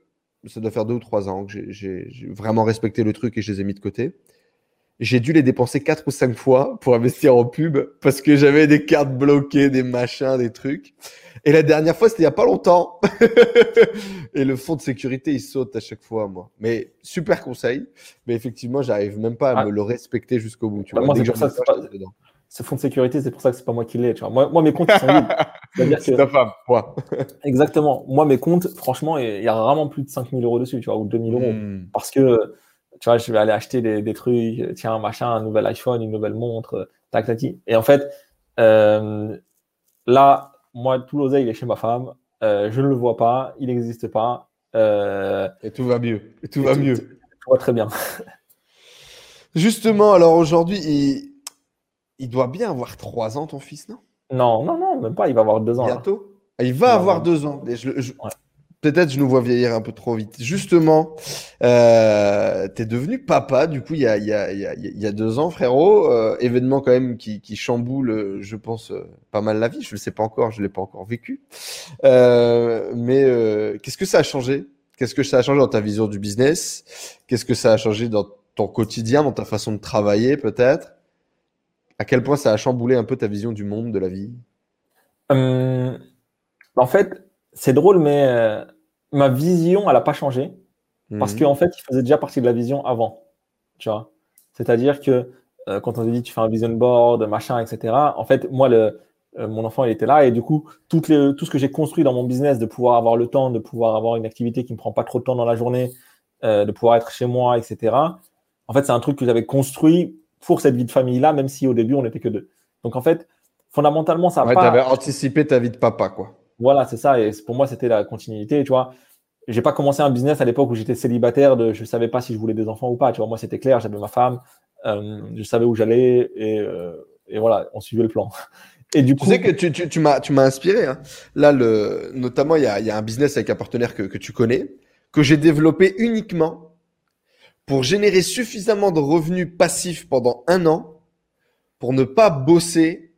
ça doit faire deux ou trois ans que j'ai vraiment respecté le truc et je les ai mis de côté. J'ai dû les dépenser quatre ou cinq fois pour investir en pub parce que j'avais des cartes bloquées, des machins, des trucs. Et la dernière fois, c'était il y a pas longtemps. et le fonds de sécurité, il saute à chaque fois, moi. Mais super conseil. Mais effectivement, j'arrive même pas à ah. me le respecter jusqu'au bout. Tu bah, vois, moi, c'est pour ça que pas... ce fonds de sécurité, c'est pour ça que c'est pas moi qui l'ai. Moi, moi, mes comptes, ils sont vides. C'est ta femme, moi. Exactement. Moi, mes comptes, franchement, il y a rarement plus de 5000 euros dessus, tu vois, ou 2000 euros. Hmm. Parce que tu vois, je vais aller acheter des, des, trucs, tiens, machin, un nouvel iPhone, une nouvelle montre, tac, tac, Et en fait, euh, là, moi, tout l'oseille, il est chez ma femme. Euh, je ne le vois pas, il n'existe pas. Euh, et tout va mieux. Et tout va mieux. Tout, va très bien. Justement, alors aujourd'hui, il, il, doit bien avoir trois ans, ton fils, non? Non, non, non, même pas. Il va avoir deux ans. Bientôt? Il va avoir deux ans. Et je, je, Peut-être je nous vois vieillir un peu trop vite. Justement, euh, tu es devenu papa, du coup, il y a, deux ans, frérot. Euh, événement quand même qui, chamboule, je pense, euh, pas mal la vie. Je ne le sais pas encore, je ne l'ai pas encore vécu. Euh, mais euh, qu'est-ce que ça a changé? Qu'est-ce que ça a changé dans ta vision du business? Qu'est-ce que ça a changé dans ton quotidien, dans ta façon de travailler peut-être? À quel point ça a chamboulé un peu ta vision du monde, de la vie? En fait, c'est drôle, mais euh, ma vision, elle n'a pas changé. Parce mhm. qu'en fait, il faisait déjà partie de la vision avant. Tu vois C'est-à-dire que euh, quand on te dit tu fais un vision board, machin, etc., en fait, moi, le, euh, mon enfant, il était là. Et du coup, toutes les, tout ce que j'ai construit dans mon business, de pouvoir avoir le temps, de pouvoir avoir une activité qui ne me prend pas trop de temps dans la journée, de pouvoir être chez moi, etc., en fait, c'est un truc que j'avais construit pour cette vie de famille-là, même si au début, on n'était que deux. Donc, en fait, fondamentalement, ça n'a ouais, pas. Tu avais anticipé ta vie de papa, quoi. Voilà, c'est ça. Et pour moi, c'était la continuité. Tu vois, j'ai pas commencé un business à l'époque où j'étais célibataire. De, je savais pas si je voulais des enfants ou pas. Tu vois, moi, c'était clair. J'avais ma femme. Euh, je savais où j'allais et, euh, et, voilà, on suivait le plan. Et du coup, tu sais que tu, tu, tu m'as, tu m'as inspiré. Hein. Là, le, notamment, il y a, y a, un business avec un partenaire que, que tu connais, que j'ai développé uniquement pour générer suffisamment de revenus passifs pendant un an pour ne pas bosser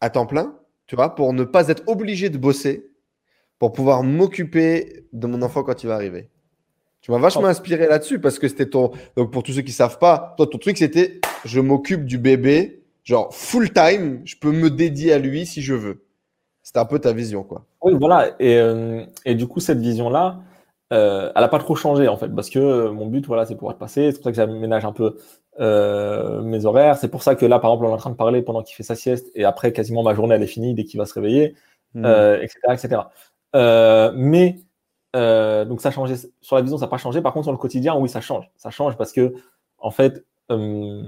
à temps plein tu vois, pour ne pas être obligé de bosser, pour pouvoir m'occuper de mon enfant quand il va arriver. Tu m'as vachement inspiré là-dessus parce que c'était ton. Donc, pour tous ceux qui savent pas, toi, ton truc, c'était je m'occupe du bébé, genre full time, je peux me dédier à lui si je veux. C'était un peu ta vision, quoi. Oui, voilà. Et, euh, et du coup, cette vision-là, euh, elle n'a pas trop changé, en fait, parce que mon but, voilà, c'est pour être passé. C'est pour ça que j'aménage un peu euh, mes horaires. C'est pour ça que là, par exemple, on est en train de parler pendant qu'il fait sa sieste et après, quasiment ma journée, elle est finie dès qu'il va se réveiller, mmh. euh, etc. etc. Euh, mais euh, donc, ça a changé. Sur la vision, ça n'a pas changé. Par contre, sur le quotidien, oui, ça change. Ça change parce que, en fait, euh,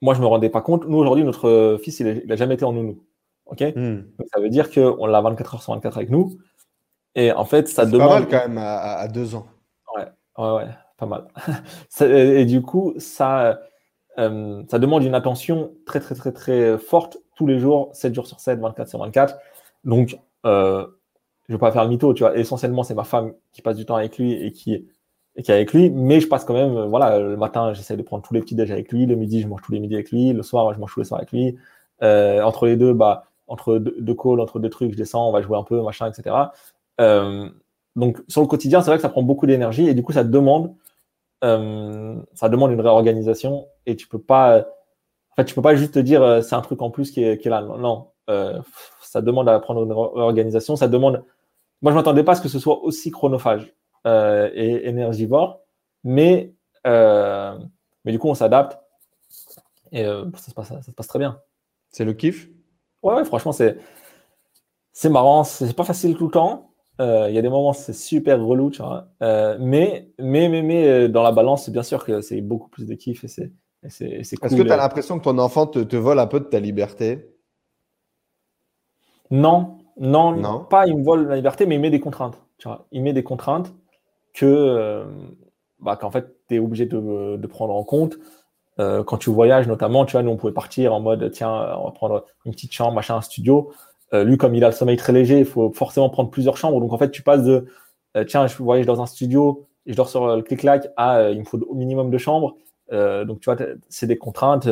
moi, je me rendais pas compte. Nous, aujourd'hui, notre fils, il n'a jamais été en nounou. OK? Mmh. donc, Ça veut dire qu'on l'a 24 heures sur 24 avec nous. Et en fait, ça demande. pas mal quand même à, à deux ans. Ouais, ouais, ouais pas mal. et du coup, ça, euh, ça demande une attention très, très, très, très forte tous les jours, 7 jours sur 7, 24 sur 24. Donc, euh, je ne vais pas faire le mytho, tu vois. Essentiellement, c'est ma femme qui passe du temps avec lui et qui, et qui est avec lui. Mais je passe quand même, voilà, le matin, j'essaie de prendre tous les petits déj avec lui. Le midi, je mange tous les midis avec lui. Le soir, je mange tous les soirs avec lui. Euh, entre les deux, bah, entre deux, deux, calls, entre deux trucs, je descends, on va jouer un peu, machin, etc. Euh, donc, sur le quotidien, c'est vrai que ça prend beaucoup d'énergie et du coup, ça demande euh, ça demande une réorganisation et tu peux pas, en fait, tu peux pas juste te dire euh, c'est un truc en plus qui est, qui est là. Non, ça demande à prendre une réorganisation. Ça demande. Moi, je m'attendais pas à ce que ce soit aussi chronophage et énergivore, mais mais du coup, on s'adapte et ça se passe, ça se passe très bien. C'est le kiff? Ouais, ouais franchement, c'est c'est marrant. C'est pas facile tout le temps. Euh, il y a des moments c'est super relou, tu vois. Euh, mais, mais, mais, mais euh, dans la balance, bien sûr que c'est beaucoup plus de kiff et c'est c'est cool. Est-ce que tu as l'impression que ton enfant te, te, vole un peu de ta liberté? Non, non, non, pas il me vole la liberté, mais il met des contraintes. Tu vois, il met des contraintes que, bah, qu'en fait, tu es obligé de, de, prendre en compte. quand tu voyages, notamment, tu vois, nous, on pouvait partir en mode, tiens, on va prendre une petite chambre, machin, un studio. Lui, comme il a le sommeil très léger, il faut forcément prendre plusieurs chambres. Donc, en fait, tu passes de, tiens, je voyage dans un studio, et je dors sur le clic-clac, ah, il me faut au minimum de chambres. donc, tu vois, c'est des contraintes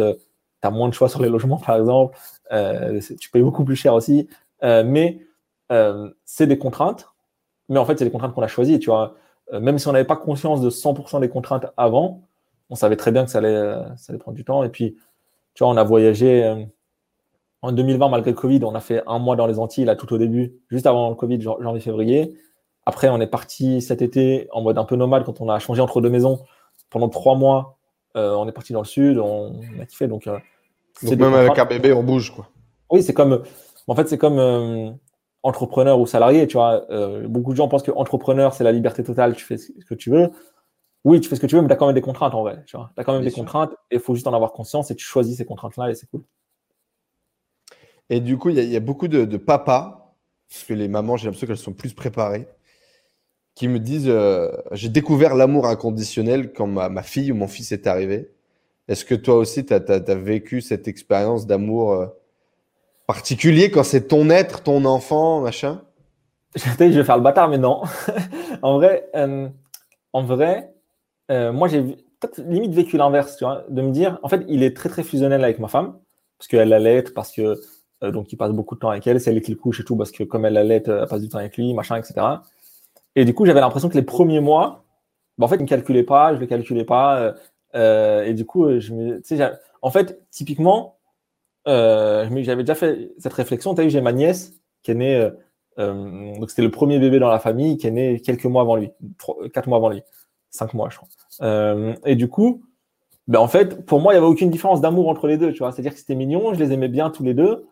tu as moins de choix sur les logements, par exemple. Euh, tu payes beaucoup plus cher aussi. Euh, mais euh, c'est des contraintes. Mais en fait, c'est des contraintes qu'on a choisies. Tu vois. même si on n'avait pas conscience de 100% des contraintes avant, on savait très bien que ça allait, ça allait prendre du temps. Et puis, tu vois, on a voyagé en 2020, malgré le Covid, on a fait un mois dans les Antilles, là, tout au début, juste avant le Covid, janvier-février. Après, on est parti cet été en mode un peu nomade quand on a changé entre deux maisons pendant trois mois euh, on est parti dans le sud, on, a kiffé. Donc, euh, même avec un bébé, on bouge, quoi. Oui, c'est comme. En fait, c'est comme euh, entrepreneur ou salarié, tu vois. beaucoup de gens pensent que entrepreneur, c'est la liberté totale, tu fais ce que tu veux. Oui, tu fais ce que tu veux, mais tu as quand même des contraintes en vrai. Tu as quand même des contraintes et il faut juste en avoir conscience et tu choisis ces contraintes-là et c'est cool. Et du coup, il y, a beaucoup de, de papas, parce que les mamans, j'ai l'impression qu'elles sont plus préparées qui me disent euh, J'ai découvert l'amour inconditionnel quand ma, fille ou mon fils est arrivé. Est-ce que toi aussi, tu as, vécu cette expérience d'amour euh, particulier quand c'est ton être, ton enfant, machin? Je vais faire le bâtard, mais non. en vrai, euh, en vrai moi, j'ai limite vécu l'inverse, de me dire En fait, il est très, très fusionnel avec ma femme, parce qu'elle allait parce que. Donc, il passe beaucoup de temps avec elle, c'est elle qui le couche et tout, parce que comme elle allait, elle passe du temps avec lui, machin, etc. Et du coup, j'avais l'impression que les premiers mois, bah, en fait, il ne me calculait pas, je ne le calculais pas. Euh, euh, et du coup, en fait, typiquement, euh, j'avais déjà fait cette réflexion. Tu as vu, j'ai ma nièce qui est née, donc c'était le premier bébé dans la famille qui est né quelques mois avant lui, quatre mois avant lui, cinq mois, je crois. et du coup, ben, en fait, pour moi, il n'y avait aucune différence d'amour entre les deux. Tu vois, c'est-à-dire que c'était mignon, je les aimais bien tous les deux.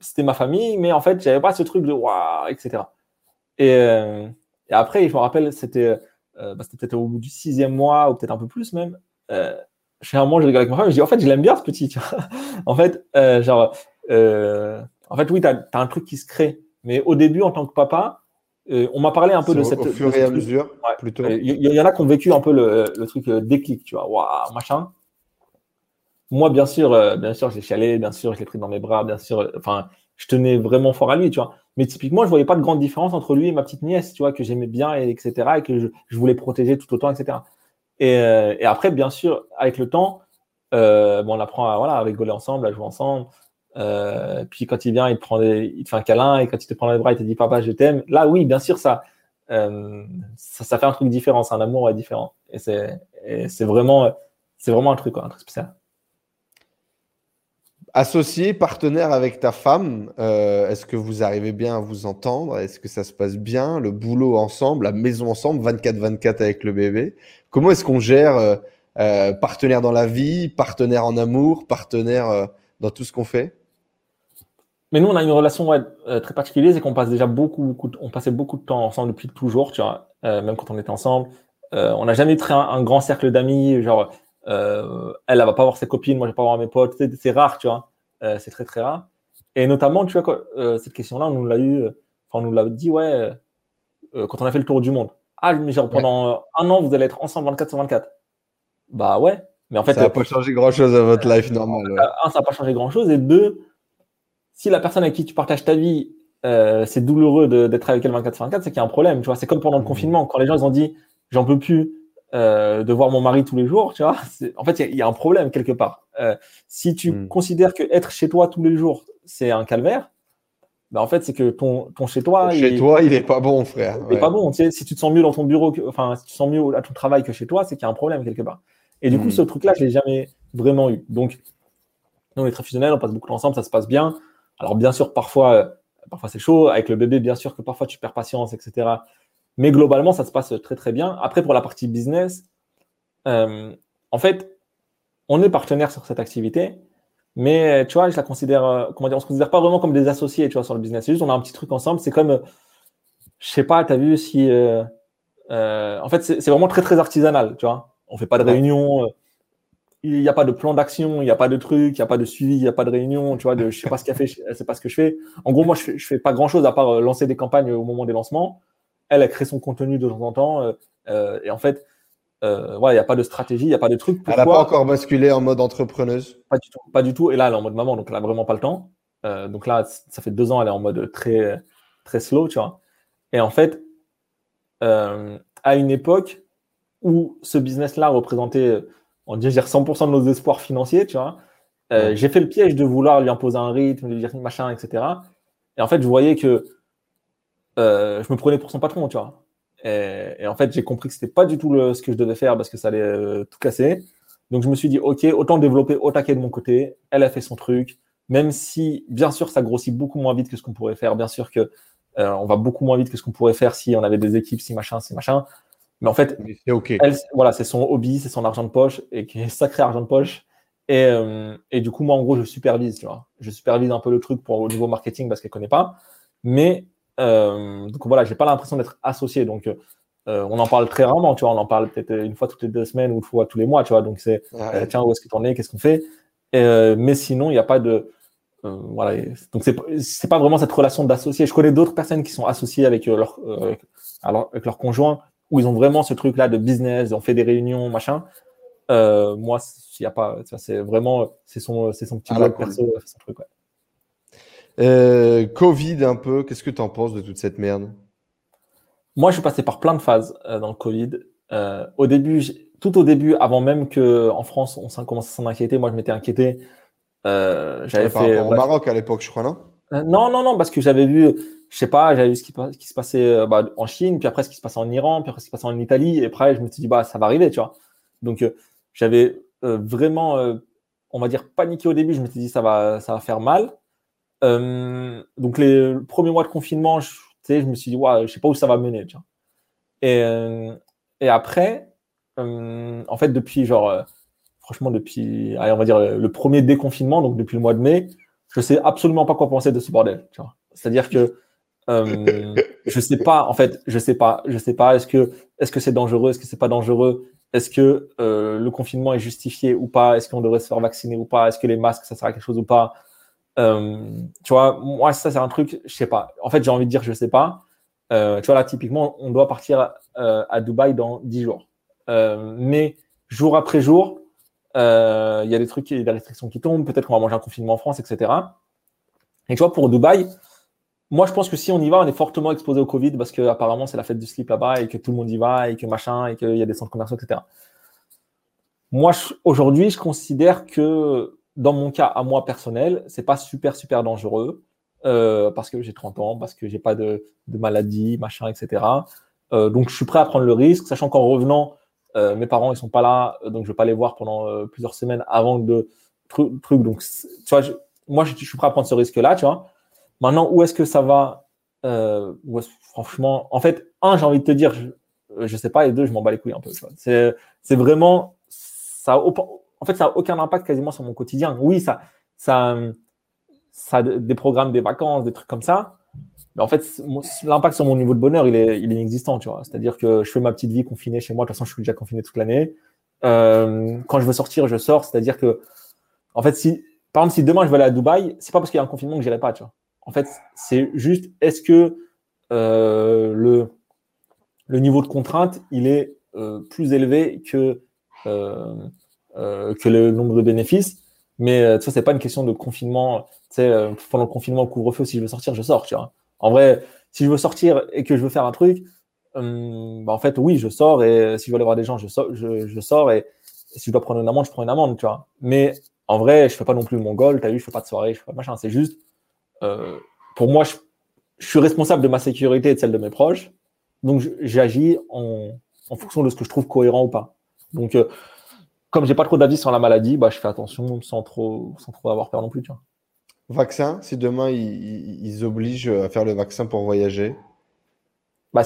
C'était ma famille, mais en fait, j'avais pas ce truc de waouh, etc. Et, et après, je me rappelle, c'était euh, bah, peut-être au bout du sixième mois, ou peut-être un peu plus même. Euh, chez un moment, je rigole avec ma femme, je dis, en fait, je l'aime bien ce petit. Tu vois en fait, euh, genre, euh, en fait, oui, tu as, un truc qui se crée. Mais au début, en tant que papa, euh, on m'a parlé un peu de cette. Au fur et à mesure, plutôt. Il y, en a qui ont vécu un peu le, le truc déclic, tu vois, waouh, machin. Moi, bien sûr, bien sûr, j'ai chialé, bien sûr, je l'ai pris dans mes bras, bien sûr, enfin, je tenais vraiment fort à lui, tu vois. Mais typiquement, je voyais pas de grande différence entre lui et ma petite nièce, tu vois, que j'aimais bien, et, etc., et que je, voulais protéger tout autant, etc. Euh, et, après, bien sûr, avec le temps, euh, bon, on apprend à, voilà, rigoler ensemble, à jouer ensemble. Euh, puis quand il vient, il te, prend il te fait un câlin, et quand il te prend dans les bras, il te dit Papa, je t'aime. Là, oui, bien sûr, ça, ça, fait un truc différent, c'est un amour différent. Et c'est vraiment, vraiment un truc, un truc spécial. Associé, partenaire avec ta femme, euh, est-ce que vous arrivez bien à vous entendre? Est-ce que ça se passe bien? Le boulot ensemble, la maison ensemble, 24-24 avec le bébé. Comment est-ce qu'on gère euh, euh, partenaire dans la vie, partenaire en amour, partenaire dans tout ce qu'on fait? Mais nous, on a une relation très particulière, c'est qu'on passe déjà beaucoup, beaucoup, on passait beaucoup de temps ensemble depuis toujours, tu vois, même quand on était ensemble. on n'a jamais très un, un, grand cercle d'amis, genre euh, elle, elle va pas voir ses copines, moi je vais pas voir mes potes. C'est rare, tu vois. Euh, c'est très très rare. Et notamment, tu vois, euh, cette question-là, on nous l'a eu, enfin, on nous l'a dit, ouais, quand on a fait le tour du monde. Ah, mais genre, pendant un an, vous allez être ensemble 24 sur 24. Bah ouais. Mais en fait, ça n'a pas changé grand chose à votre life normale. Un, ça n'a pas changé grand chose. Et deux, si la personne avec qui tu partages ta vie, c'est douloureux d'être avec elle 24 sur 24, c'est qu'il y a un problème. Tu vois, c'est comme pendant le mmh. confinement, quand les gens ils ont dit, j'en peux plus, euh, de voir mon mari tous les jours, tu vois. En fait, il y, a un problème quelque part. Euh, si tu hmm. considères que être chez toi tous les jours, c'est un calvaire, bah en fait, c'est que ton, ton chez toi. Chez toi, il est pas bon, frère. Il est pas bon. Tu sais, si tu te sens mieux dans ton bureau, enfin, si tu te sens mieux à ton travail que chez toi, c'est qu'il y a un problème quelque part. Et du coup, hmm. ce truc-là, je l'ai jamais vraiment eu. Donc, nous, on est très fusionnels, on passe beaucoup ensemble, ça se passe bien. Alors, bien sûr, parfois, euh, parfois c'est chaud. Avec le bébé, bien sûr que parfois tu perds patience, etc. Mais globalement, ça se passe très très bien. Après, pour la partie business, euh, en fait, on est partenaire sur cette activité, mais tu vois, je la considère, euh, comment dire, on se considère pas vraiment comme des associés, tu vois, sur le business. C'est juste, on a un petit truc ensemble. C'est comme, je sais pas, tu as vu si, euh, en fait, c'est vraiment très très artisanal, tu vois. On fait pas de réunion. Il n'y a pas de plan d'action, il n'y a pas de truc, il n'y a pas de suivi, il n'y a pas de réunion, tu vois, de je sais pas ce qu'elle fait, je sais pas ce que je fais. En gros, moi, je fais, je fais pas grand chose à part lancer des campagnes au moment des lancements elle, elle crée son contenu de temps en temps. et en fait, euh, il n'y a pas de stratégie, il n'y a pas de truc. elle n'a pas encore basculé en mode entrepreneuse? Pas du tout. Pas du tout. Et là, elle est en mode maman, donc elle n'a vraiment pas le temps. Euh, donc là, ça fait deux ans, elle est en mode très, très slow, tu vois. Et en fait, euh, à une époque où ce business-là représentait, on dirait 100% de nos espoirs financiers, tu vois, j'ai fait le piège de vouloir lui imposer un rythme, lui dire machin, etc. Et en fait, je voyais que je me prenais pour son patron, tu vois. Et, en fait, j'ai compris que c'était pas du tout ce que je devais faire parce que ça allait euh, tout casser. Donc, je me suis dit, OK, autant développer au taquet de mon côté. Elle a fait son truc. Même si, bien sûr, ça grossit beaucoup moins vite que ce qu'on pourrait faire. Bien sûr que euh, on va beaucoup moins vite que ce qu'on pourrait faire si on avait des équipes, si machin, si machin. Mais en fait, voilà, c'est son hobby, c'est son argent de poche et qui est sacré argent de poche. Et, euh, et, du coup, moi, en gros, je supervise, tu vois. Je supervise un peu le truc pour au niveau marketing parce qu'elle connaît pas. Mais euh, donc voilà, j'ai pas l'impression d'être associé. Donc euh, on en parle très rarement, tu vois. On en parle peut-être une fois toutes les deux semaines ou une fois tous les mois, tu vois. Donc c'est euh, tiens, où est-ce que tu en es, qu'est-ce qu'on fait? mais sinon, il n'y a pas de voilà. Donc c'est pas vraiment cette relation d'associé. Je connais d'autres personnes qui sont associées avec leur alors, avec leur conjoint où ils ont vraiment ce truc là de business, ils ont fait des réunions, machin. moi, il y a pas, c'est vraiment c'est son son petit ah, perso, son truc. Ouais. Euh, Covid un peu, qu'est-ce que tu en penses de toute cette merde? Moi, je suis passé par plein de phases euh, dans le Covid. Euh, au début, tout au début, avant même que en France on commence à s'en inquiéter, moi je m'étais inquiété. j'avais fait au Maroc à l'époque, je crois, non? Non, non, non, parce que j'avais vu, je sais pas, j'avais vu ce qui, qui se passait bah, en Chine, puis après ce qui se passait en Iran, puis après ce qui se passait en Italie, et après je me suis dit bah ça va arriver, tu vois. Donc j'avais vraiment, on va dire paniqué au début. Je me suis dit ça va, ça va faire mal. Euh, donc les premiers mois de confinement, je, me suis dit, ouais, je sais pas où ça va mener. Euh, et après, euh, en fait, depuis genre, franchement, depuis, on va dire le premier déconfinement, donc depuis le mois de mai, je sais absolument pas quoi penser de ce bordel. C'est-à-dire que je sais pas, en fait, je sais pas, je sais pas. Est-ce que est-ce que c'est dangereux, est-ce que c'est pas dangereux, est-ce que le confinement est justifié ou pas, est-ce qu'on devrait se faire vacciner ou pas, est-ce que les masques ça sert à quelque chose ou pas. Euh, tu vois, moi, ça, c'est un truc, je sais pas. En fait, j'ai envie de dire, je sais pas. Euh, tu vois, là, typiquement, on doit partir euh, à Dubaï dans 10 jours. Euh, mais jour après jour, euh, il y a des trucs, des restrictions qui tombent. Peut-être qu'on va manger un confinement en France, etc. Et tu vois, pour Dubaï, moi, je pense que si on y va, on est fortement exposé au Covid parce que apparemment c'est la fête du slip là-bas et que tout le monde y va et que machin et qu'il y a des centres commerciaux, etc. Moi, aujourd'hui, je considère que dans mon cas, à moi personnel, c'est pas super, super dangereux euh, parce que j'ai 30 ans, parce que j'ai pas de, de, maladie, machin, etc. Euh, donc, je suis prêt à prendre le risque, sachant qu'en revenant, euh, mes parents, ils sont pas là, donc je vais pas les voir pendant euh, plusieurs semaines avant de truc. donc, tu vois, moi, je, suis prêt à prendre ce risque-là, tu vois. Maintenant, où est-ce que ça va euh, Franchement, en fait, un, j'ai envie de te dire, je, je sais pas, et deux, je m'en bats les couilles un peu. C'est vraiment ça en fait, ça n'a aucun impact quasiment sur mon quotidien. Oui, ça, ça, a des programmes, des vacances, des trucs comme ça. Mais en fait, l'impact sur mon niveau de bonheur, il est, il est inexistant, tu vois. C'est-à-dire que je fais ma petite vie confinée chez moi. De toute façon, je suis déjà confiné toute l'année. Euh, quand je veux sortir, je sors. C'est-à-dire que, en fait, si, par exemple, si demain je veux aller à Dubaï, c'est pas parce qu'il y a un confinement que j'irai pas, tu vois. En fait, c'est juste, est-ce que euh, le, le niveau de contrainte, il est euh, plus élevé que que le nombre de bénéfices. Mais euh, tu vois, c'est pas une question de confinement. Tu sais, euh, pendant le confinement, couvre-feu, si je veux sortir, je sors. Tu vois. En vrai, si je veux sortir et que je veux faire un truc, hum, bah, en fait, oui, je sors et si je veux aller voir des gens, je sors, je, sors et, si je dois prendre une amende, je prends une amende, tu vois. Mais en vrai, je fais pas non plus mon goal, t'as vu, je fais pas de soirée, je fais pas machin. C'est juste, euh, pour moi, je, suis responsable de ma sécurité et de celle de mes proches. Donc, j'agis en, fonction de ce que je trouve cohérent ou pas. Donc, euh, comme j'ai pas trop d'avis sur la maladie, bah, je fais attention sans trop, sans trop avoir peur non plus. Tu vois. Vaccin, si demain ils, obligent à faire le vaccin pour voyager? Bah,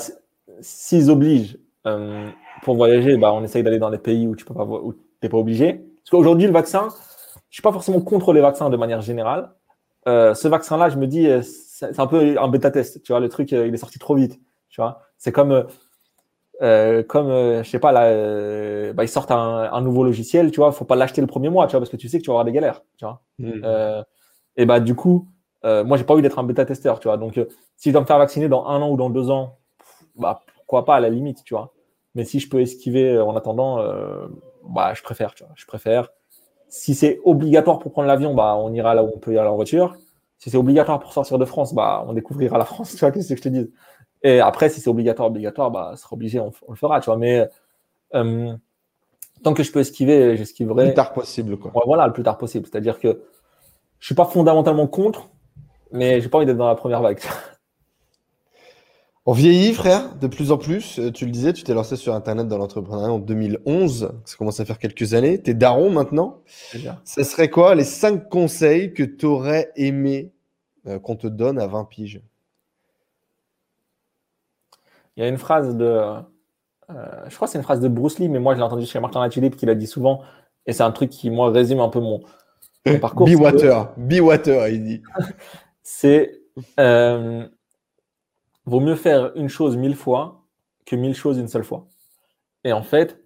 S'ils obligent euh, pour voyager, bah, on essaye d'aller dans les pays où tu n'es pas obligé. Parce qu'aujourd'hui, le vaccin, je ne suis pas forcément contre les vaccins de manière générale. Euh, ce vaccin-là, je me dis, euh, c'est un peu un bêta-test. Tu vois, le truc, il est sorti trop vite. Tu vois, c'est comme euh, comme euh, je sais pas là, euh, bah, ils sortent un, un, nouveau logiciel, tu vois, faut pas l'acheter le premier mois, tu vois, parce que tu sais que tu vas avoir des galères, tu vois. Euh, et bah du coup, moi j'ai pas envie d'être un bêta testeur, tu vois. Donc si je dois me faire vacciner dans un an ou dans deux ans, bah, pourquoi pas à la limite, tu vois. Mais si je peux esquiver en attendant, bah, je préfère, tu vois. Je préfère. Si c'est obligatoire pour prendre l'avion, bah, on ira là où on peut y aller en voiture. Si c'est obligatoire pour sortir de France, bah, on découvrira la France, tu vois, qu'est-ce que je te dis? Et après, si c'est obligatoire, obligatoire, bah, sera obligé, on, le fera, tu vois. Mais euh, tant que je peux esquiver, j'esquiverai. Le plus tard possible, quoi. voilà, le plus tard possible. C'est-à-dire que je suis pas fondamentalement contre, mais j'ai pas envie d'être dans la première vague. On vieillit, frère, de plus en plus. Euh, tu le disais, tu t'es lancé sur Internet dans l'entrepreneuriat en 2011. Ça commence à faire quelques années. Tu es daron maintenant. Ce serait quoi les cinq conseils que tu aurais aimé euh, qu'on te donne à 20 piges? Il y a une phrase de. Euh, je crois que c'est une phrase de Bruce Lee, mais moi je l'ai entendu chez Martin Latulippe qui l'a dit souvent. Et c'est un truc qui, moi, résume un peu mon, parcours. Be water, be water, il dit. c'est vaut mieux faire une chose mille fois que mille choses une seule fois. Et en fait,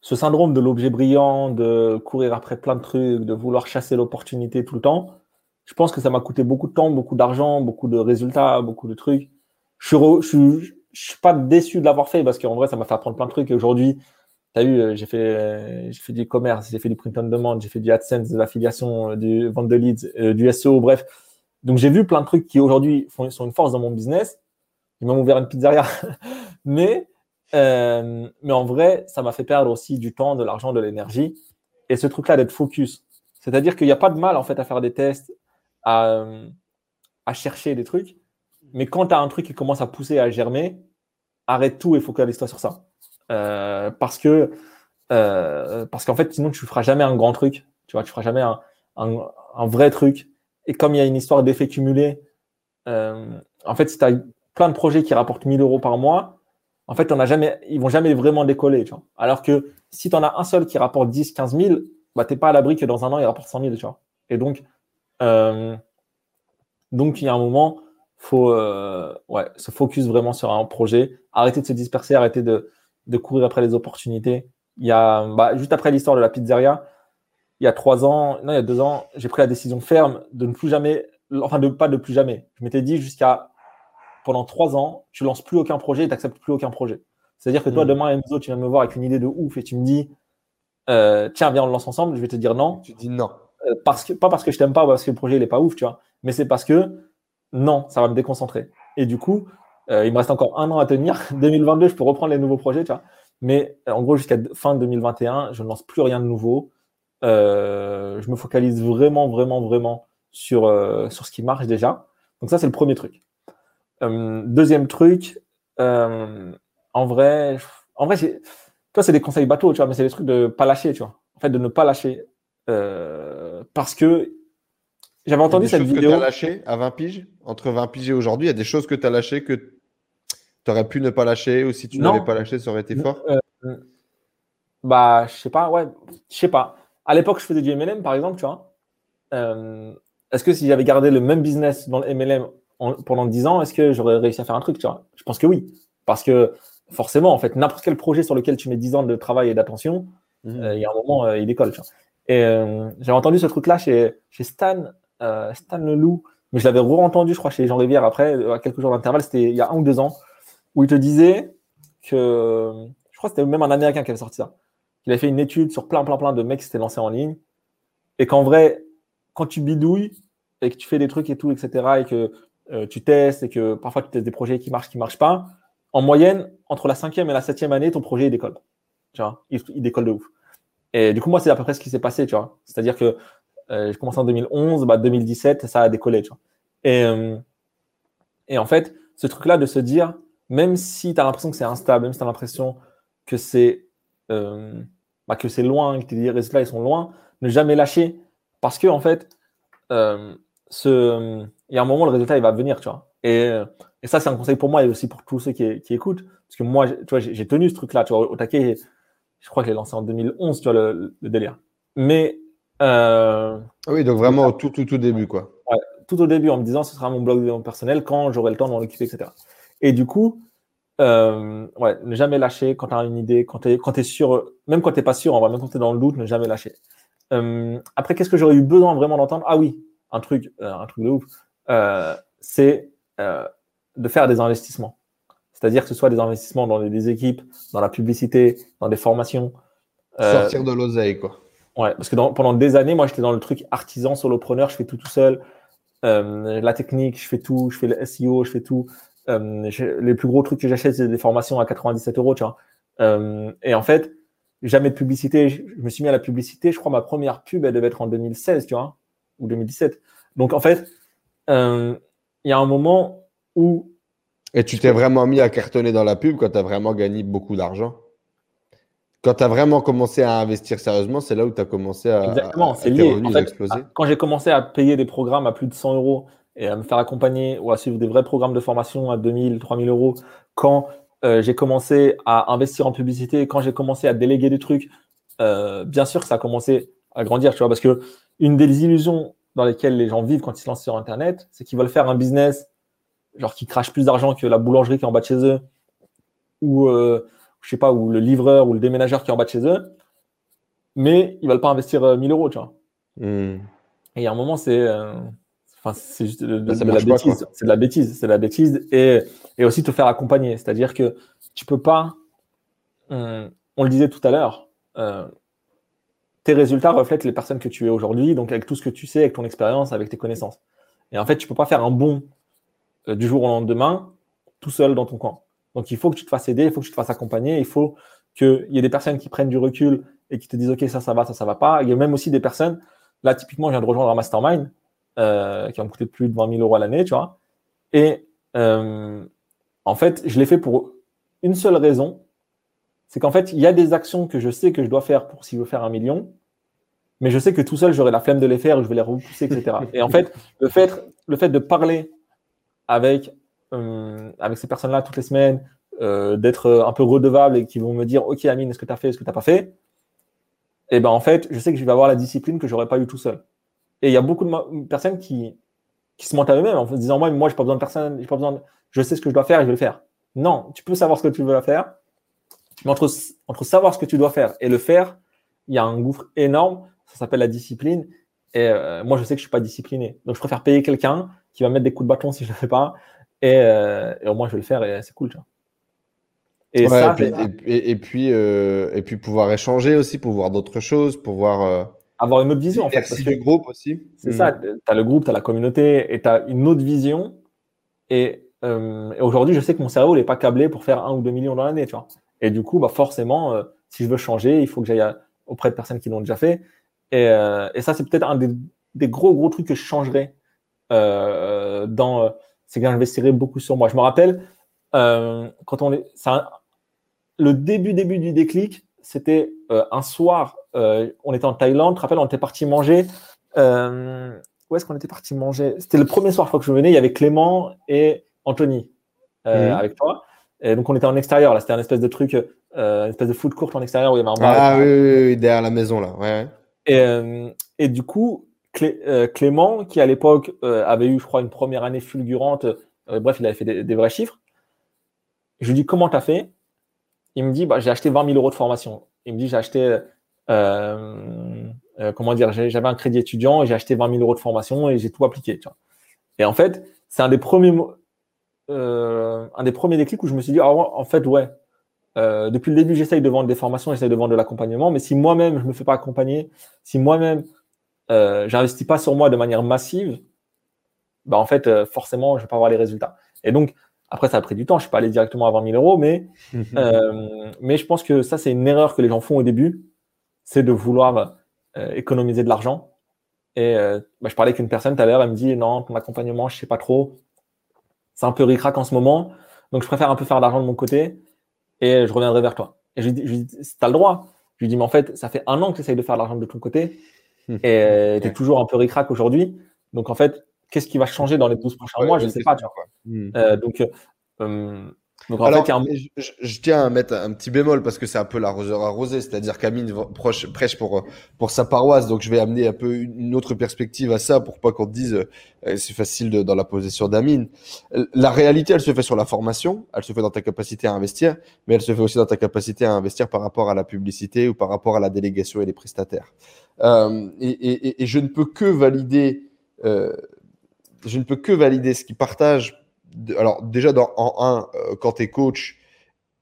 ce syndrome de l'objet brillant, de courir après plein de trucs, de vouloir chasser l'opportunité tout le temps, je pense que ça m'a coûté beaucoup de temps, beaucoup d'argent, beaucoup de résultats, beaucoup de trucs. Je suis, je, suis pas déçu de l'avoir fait parce qu'en vrai, ça m'a fait apprendre plein de trucs. Et aujourd'hui, tu as vu, euh, j'ai fait, j'ai fait du e-commerce, j'ai fait du print on demand, j'ai fait du AdSense, de l'affiliation, euh, du vente de leads, euh, du SEO, bref. Donc, j'ai vu plein de trucs qui aujourd'hui sont une force dans mon business il m'a ouvert une pizzeria. mais, euh, mais en vrai, ça m'a fait perdre aussi du temps, de l'argent, de l'énergie. Et ce truc-là d'être focus. C'est-à-dire qu'il n'y a pas de mal en fait à faire des tests, à, à chercher des trucs. Mais quand tu as un truc qui commence à pousser, à germer, arrête tout et focalise-toi sur ça. Euh, parce que euh, parce qu'en fait, sinon, tu feras jamais un grand truc. Tu vois, tu feras jamais un, un, vrai truc. Et comme il y a une histoire d'effet cumulé, en fait, si tu as plein de projets qui rapportent 1000 euros par mois, en fait, on a jamais, ils vont jamais vraiment décoller. Alors que si tu en as un seul qui rapporte 10, 15 000, bah, tu n'es pas à l'abri que dans un an, il rapporte 100 000. Tu vois. Et donc, euh, donc, il y a un moment, faut euh, ouais, se focus vraiment sur un projet, arrêter de se disperser, arrêter de, de courir après les opportunités. Il y a, bah, juste après l'histoire de la pizzeria, il y a trois ans, non, il y a deux ans, j'ai pris la décision ferme de ne plus jamais, enfin, de pas de plus jamais. Je m'étais dit jusqu'à pendant trois ans, tu lances plus aucun projet et tu n'acceptes plus aucun projet. C'est-à-dire que toi, mm. demain, Enzo, tu viens me voir avec une idée de ouf et tu me dis, euh, tiens, viens, on le lance ensemble. Je vais te dire non. Tu dis non. Euh, parce que, pas parce que je t'aime pas ou parce que le projet n'est pas ouf, tu vois, mais c'est parce que non, ça va me déconcentrer. Et du coup, euh, il me reste encore un an à tenir. 2022, je peux reprendre les nouveaux projets, tu vois. Mais en gros, jusqu'à fin 2021, je ne lance plus rien de nouveau. je me focalise vraiment, vraiment, vraiment sur, sur ce qui marche déjà. Donc ça, c'est le premier truc. Euh, deuxième truc, euh, en vrai, en vrai, toi, c'est des conseils bateaux, tu vois, mais c'est des trucs de pas lâcher, tu vois. En fait, de ne pas lâcher. Euh, parce que j'avais entendu cette vidéo. Que tu as lâché à 20 piges Entre 20 piges et aujourd'hui, il y a des choses que tu as lâchées que tu aurais pu ne pas lâcher ou si tu n'avais pas lâché, ça aurait été fort Bah, je sais pas, ouais, je sais pas. À l'époque, je faisais du MLM, par exemple, tu vois. Est-ce que si j'avais gardé le même business dans le MLM pendant 10 ans, est-ce que j'aurais réussi à faire un truc tu vois? Je pense que oui. Parce que forcément, en fait, n'importe quel projet sur lequel tu mets 10 ans de travail et d'attention, euh, il y a un moment, euh, il décolle. Tu vois. Et euh, j'avais entendu ce truc-là chez, chez Stan, Stan Leloup, mais je l'avais re-entendu, je crois, chez Jean Rivière après, à quelques jours d'intervalle, c'était il y a un ou deux ans, où il te disait que, je crois que c'était même un Américain qui avait sorti ça, qu'il avait fait une étude sur plein, plein, plein de mecs qui s'étaient lancés en ligne, et qu'en vrai, quand tu bidouilles, et que tu fais des trucs et tout, etc., et que euh, tu testes et que parfois tu testes des projets qui marchent, qui marchent pas, en moyenne, entre la cinquième et la septième année, ton projet il décolle. Tu vois, il, décolle de ouf. Et du coup, moi, c'est à peu près ce qui s'est passé, tu vois. C'est-à-dire que euh, j'ai commencé en 2011, bah, 2017, ça a décollé, tu vois. Et, euh, et en fait, ce truc-là de se dire, même si tu as l'impression que c'est instable, même si tu as l'impression que c'est bah, que c'est loin, que les résultats ils sont loin, ne jamais lâcher. Parce que, en fait, ce il y a un moment, le résultat, il va venir, tu vois. Et, et ça, c'est un conseil pour moi et aussi pour tous ceux qui, écoutent. Parce que moi, tu vois, j'ai tenu ce truc-là, tu au taquet, je crois que je lancé en 2011, tu vois, le, le délire. Mais. Euh, ah oui, donc vraiment au tout, tout, tout début, quoi. Ouais, tout au début, en me disant, ce sera mon blog personnel quand j'aurai le temps de m'en occuper, etc. Et du coup, euh, ouais, ne jamais lâcher quand tu as une idée, quand tu es, quand es sûr, même quand tu n'es pas sûr, on va même quand tu es dans le doute, ne jamais lâcher. Euh, après, qu'est-ce que j'aurais eu besoin vraiment d'entendre? Ah oui, un truc, un truc de ouf. C'est de faire des investissements. C'est-à-dire que ce soit des investissements dans des équipes, dans la publicité, dans des formations. Sortir de l'oseille, quoi. Ouais, parce que pendant des années, moi, j'étais dans le truc artisan, solopreneur, je fais tout tout seul. Euh, la technique, je fais tout, je fais le SEO, je fais tout. Euh, les plus gros trucs que j'achète, c'est des formations à 97 euros, tu vois. Euh, et en fait, jamais de publicité. Je, me suis mis à la publicité. Je crois ma première pub, elle devait être en 2016, tu vois, ou 2017. Donc, en fait, il y a un moment où. Et tu t'es vraiment mis à cartonner dans la pub quand tu as vraiment gagné beaucoup d'argent? Quand tu as vraiment commencé à investir sérieusement, c'est là où tu as commencé à. Exactement, c'est lié. exploser. quand j'ai commencé à payer des programmes à plus de 100 euros et à me faire accompagner ou à suivre des vrais programmes de formation à 2000, 3000 euros, quand euh, j'ai commencé à investir en publicité, quand j'ai commencé à déléguer des trucs, euh, bien sûr que ça a commencé à grandir, tu vois, parce que une des illusions dans lesquelles les gens vivent quand ils se lancent sur Internet, c'est qu'ils veulent faire un business genre qui crache plus d'argent que la boulangerie qui est en bas de chez eux ou euh, je sais pas, ou le livreur ou le déménageur qui est en bas de chez eux, mais ils veulent pas investir 1000 euh, euros, tu vois. Hmm. Et a un moment, c'est euh, enfin, c'est juste de, la bêtise. C'est de la bêtise. C'est de la bêtise. Et, et aussi te faire accompagner. C'est-à-dire que tu peux pas. On, le disait tout à l'heure. Euh, tes résultats reflètent les personnes que tu es aujourd'hui, donc avec tout ce que tu sais, avec ton expérience, avec tes connaissances. Et en fait, tu peux pas faire un bon du jour au lendemain tout seul dans ton coin. Donc, il faut que tu te fasses aider, il faut que tu te fasses accompagner, il faut qu'il y ait des personnes qui prennent du recul et qui te disent, OK, ça, ça va, ça, ça va pas. Il y a même aussi des personnes, là, typiquement, je viens de rejoindre un mastermind euh, qui va me coûter plus de 20 000 euros à l'année, tu vois. Et euh, en fait, je l'ai fait pour une seule raison, c'est qu'en fait, il y a des actions que je sais que je dois faire pour si je veux faire un million, mais je sais que tout seul, j'aurai la flemme de les faire, je vais les repousser, etc. et en fait, le fait, le fait de parler avec avec ces personnes-là toutes les semaines, euh, d'être un peu redevable et qui vont me dire Ok, Amine, est-ce que tu as fait, est-ce que tu n'as pas fait? Et eh ben en fait, je sais que je vais avoir la discipline que j'aurais pas eu tout seul. Et il y a beaucoup de personnes qui, qui se mentent à eux-mêmes en se disant Moi, moi, j'ai pas besoin de personne, pas besoin je sais ce que je dois faire et je vais le faire. Non, tu peux savoir ce que tu veux faire, mais entre, entre savoir ce que tu dois faire et le faire, il y a un gouffre énorme. Ça s'appelle la discipline. Et euh, moi, je sais que je suis pas discipliné. Donc, je préfère payer quelqu'un qui va mettre des coups de bâton si je le fais pas euh, et, au moins, je vais le faire et c'est cool, tu vois. Et, ça, et, puis, euh, et puis pouvoir échanger aussi, pour voir d'autres choses, pour voir. Euh, Avoir une autre vision, en fait. Parce du groupe aussi. C'est ça, mm. tu as le groupe, tu as la communauté, et tu as une autre vision. Et, aujourd'hui, je sais que mon cerveau n'est pas câblé pour faire un ou deux millions dans l'année, tu vois. Et du coup, bah, forcément, si je veux changer, il faut que j'aille auprès de personnes qui l'ont déjà fait. Et, ça, c'est peut-être un des, des, gros, gros trucs que je changerais dans c'est que j'investirais beaucoup sur moi. Je me rappelle, euh, quand on est, le début, début du déclic, c'était euh, un soir, euh, on était en Thaïlande, tu te rappelles, on était parti manger. où est-ce qu'on était parti manger? C'était le premier soir, fois que je venais, il y avait Clément et Anthony mhm. avec toi. Et donc on était en extérieur, là, c'était un espèce de truc, une espèce de food court en extérieur où il y avait un bar. Ah oui, oui, oui, derrière la maison, là. Ouais. Et, et du coup, euh, Clément, qui à l'époque euh, avait eu, je crois, une première année fulgurante, euh, bref, il avait fait des, vrais chiffres. Je lui dis comment tu as fait? Il me dit bah, j'ai acheté 20 000 euros de formation. Il me dit j'ai acheté, comment dire, j'avais un crédit étudiant et j'ai acheté 20 000 euros de formation et j'ai tout appliqué. Et en fait, c'est un des premiers, un des premiers déclics où je me suis dit ah, en fait ouais. depuis le début, j'essaye de vendre des formations, j'essaye de vendre de l'accompagnement, mais si moi-même je me fais pas accompagner, si moi-même euh, j'investis pas sur moi de manière massive, bah en fait, euh, forcément, je vais pas avoir les résultats. Et donc, après, ça a pris du temps. Je suis pas allé directement à 20 000 euros, mais, euh, mais je pense que ça, c'est une erreur que les gens font au début, c'est de vouloir euh, économiser de l'argent. Et bah, je parlais avec une personne tout à l'heure, elle me dit non, ton accompagnement, je sais pas trop. C'est un peu ricrac en ce moment, donc je préfère un peu faire d'argent de mon côté et je reviendrai vers toi. Et je lui dis, je lui dis tu as le droit. Je lui dis, mais en fait, ça fait un an que tu essayes de faire de l'argent de ton côté et euh, tu es toujours un peu ricrac aujourd'hui. Donc, en fait, qu'est-ce qui va changer dans les 12 prochains mois? Je ne sais pas. Tu vois. Hmm. Euh, donc, euh, donc, en fait, je, tiens à mettre un petit bémol parce que c'est un peu l'arroseur arrosé, c'est-à-dire qu'Amine prêche pour, pour sa paroisse, donc je vais amener un peu une autre perspective à ça pour pas qu'on te dise c'est facile dans la position d'Amine. La réalité, elle se fait sur la formation, elle se fait dans ta capacité à investir, mais elle se fait aussi dans ta capacité à investir par rapport à la publicité ou par rapport à la délégation et les prestataires. Euh, et, je ne peux que valider, euh, je ne peux que valider ce qu'il partage alors déjà dans, en un, euh, quand tu es coach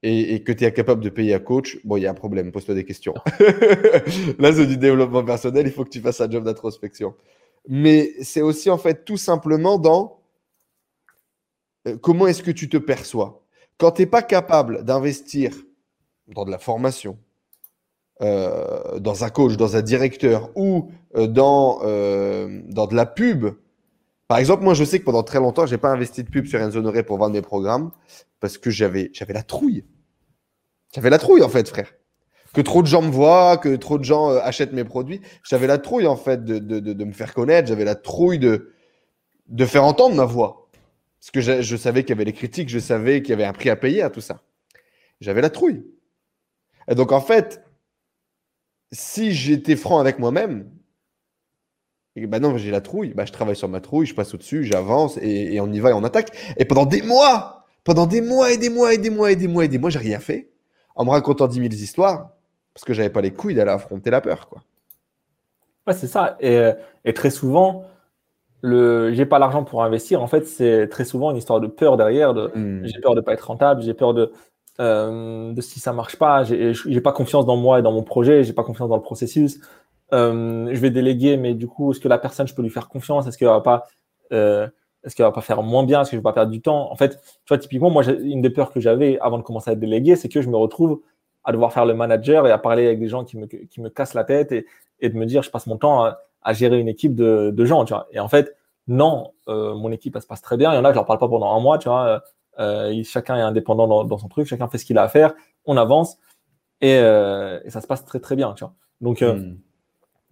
et, que tu es incapable de payer un coach, bon, il y a un problème, pose-toi des questions. Là, c'est du développement personnel, il faut que tu fasses un job d'introspection. Mais c'est aussi en fait tout simplement dans euh, comment est-ce que tu te perçois? Quand tu n'es pas capable d'investir dans de la formation, euh, dans un coach, dans un directeur ou dans, dans de la pub, par exemple, moi, je sais que pendant très longtemps, je n'ai pas investi de pub sur Enzo Honoré pour vendre mes programmes parce que j'avais, la trouille. J'avais la trouille, en fait, frère. Que trop de gens me voient, que trop de gens euh, achètent mes produits. J'avais la trouille, en fait, de, de, de, me faire connaître. J'avais la trouille de, de faire entendre ma voix. Parce que je, je savais qu'il y avait les critiques, je savais qu'il y avait un prix à payer à tout ça. J'avais la trouille. Et donc, en fait, si j'étais franc avec moi-même, et bah non, j'ai la trouille. Bah, je travaille sur ma trouille, je passe au-dessus, j'avance et, on y va et on attaque. Et pendant des mois, pendant des mois et des mois et des mois et des mois et des mois, j'ai rien fait en me racontant 10 000 histoires parce que j'avais pas les couilles d'aller affronter la peur. Quoi. Ouais, c'est ça. Et, et, très souvent, le j'ai pas l'argent pour investir. En fait, c'est très souvent une histoire de peur derrière. De, hmm. J'ai peur de pas être rentable, j'ai peur de, euh, de si ça marche pas. J'ai, pas confiance dans moi et dans mon projet, j'ai pas confiance dans le processus. Euh, je vais déléguer, mais du coup, est-ce que la personne, je peux lui faire confiance? Est-ce qu'elle va pas, euh, est-ce qu'elle va pas faire moins bien? Est-ce que je vais pas perdre du temps? En fait, tu vois, typiquement, moi, une des peurs que j'avais avant de commencer à déléguer, c'est que je me retrouve à devoir faire le manager et à parler avec des gens qui me, qui me cassent la tête et, et de me dire, je passe mon temps à, à gérer une équipe de, de, gens, tu vois. Et en fait, non, euh, mon équipe, elle se passe très bien. Il y en a, je leur parle pas pendant un mois, tu vois. Euh, chacun est indépendant dans, dans, son truc, chacun fait ce qu'il a à faire, on avance et, euh, et, ça se passe très très bien, tu vois. Donc, euh, hmm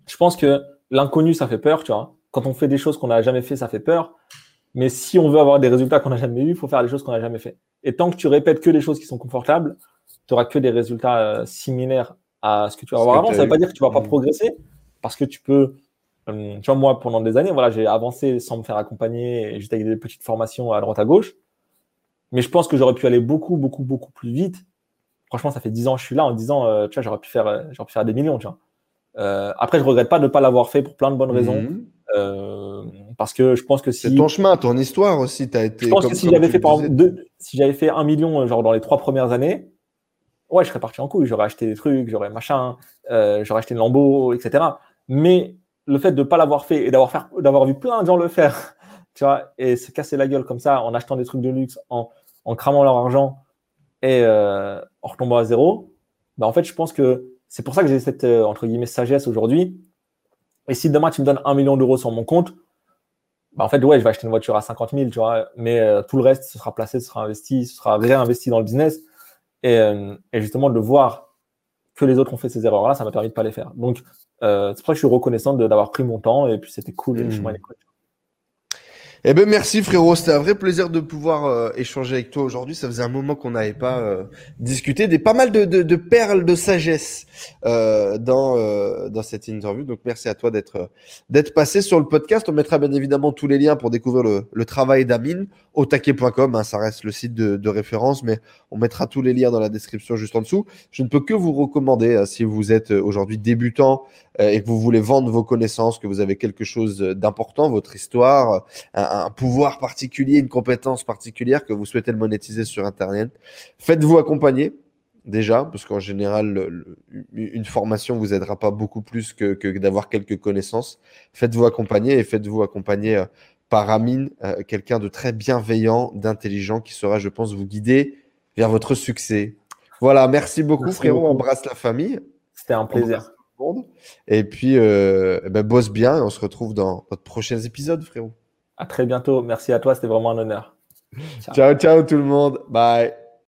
je pense que l'inconnu, ça fait peur, tu vois. Quand on fait des choses qu'on n'a jamais fait, ça fait peur. Mais si on veut avoir des résultats qu'on n'a jamais eu, il faut faire des choses qu'on n'a jamais fait. Et tant que tu répètes que des choses qui sont confortables, tu auras que des résultats similaires à ce que tu vas avoir avant. Ça ne veut pas dire que tu vas pas mmh. progresser, parce que tu peux. Tu vois, moi, pendant des années, voilà, j'ai avancé sans me faire accompagner, juste avec des petites formations à droite à gauche. Mais je pense que j'aurais pu aller beaucoup, beaucoup, beaucoup plus vite. Franchement, ça fait dix ans que je suis là en disant, euh, tu vois, j'aurais pu faire, j'aurais pu faire des millions, tu vois. Euh, après, je regrette pas de ne pas l'avoir fait pour plein de bonnes raisons. Mhm. Euh, parce que je pense que si. C'est ton chemin, ton histoire aussi. As été, je pense que si j'avais fait, par deux, si j'avais fait un million genre dans les trois premières années, ouais, je serais parti en couille. J'aurais acheté des trucs, j'aurais machin, euh, j'aurais acheté une lambeau, etc. Mais le fait de ne pas l'avoir fait et d'avoir d'avoir vu plein de gens le faire, tu vois, et se casser la gueule comme ça en achetant des trucs de luxe, en, en cramant leur argent et euh, en retombant à zéro, bah en fait, je pense que c'est pour ça que j'ai cette, euh, entre guillemets, sagesse aujourd'hui. Et si demain, tu me donnes un million d'euros sur mon compte, bah, en fait, ouais, je vais acheter une voiture à 50 000, tu vois. Mais euh, tout le reste, ce sera placé, ce sera investi, ce sera réinvesti dans le business. Et, et justement, de voir que les autres ont fait ces erreurs-là, ça m'a permis de pas les faire. Donc, c'est pour ça que je suis reconnaissant d'avoir pris mon temps. Et puis, c'était cool. le mmh. chemin eh ben merci frérot, c'était un vrai plaisir de pouvoir euh, échanger avec toi aujourd'hui. Ça faisait un moment qu'on n'avait pas euh, discuté des pas mal de, perles de sagesse euh, dans dans cette interview. Donc merci à toi d'être d'être passé sur le podcast. On mettra bien évidemment tous les liens pour découvrir le, travail d'Amine au taquet.com. Hein, ça reste le site de, référence, mais on mettra tous les liens dans la description juste en dessous. Je ne peux que vous recommander si vous êtes aujourd'hui débutant et que vous voulez vendre vos connaissances, que vous avez quelque chose d'important, votre histoire, un pouvoir particulier, une compétence particulière que vous souhaitez le monétiser sur Internet, faites-vous accompagner déjà, parce qu'en général, une formation vous aidera pas beaucoup plus que, d'avoir quelques connaissances. Faites-vous accompagner et faites-vous accompagner euh, par Amine, euh, quelqu'un de très bienveillant, d'intelligent, qui sera, je pense, vous guider vers votre succès. Voilà, merci beaucoup, frérot. Embrasse la famille. C'était un plaisir. Et puis, euh, eh ben, bosse bien et on se retrouve dans notre prochains épisodes, frérot. À très bientôt. Merci à toi. C'était vraiment un honneur. ciao, ciao tout le monde. Bye.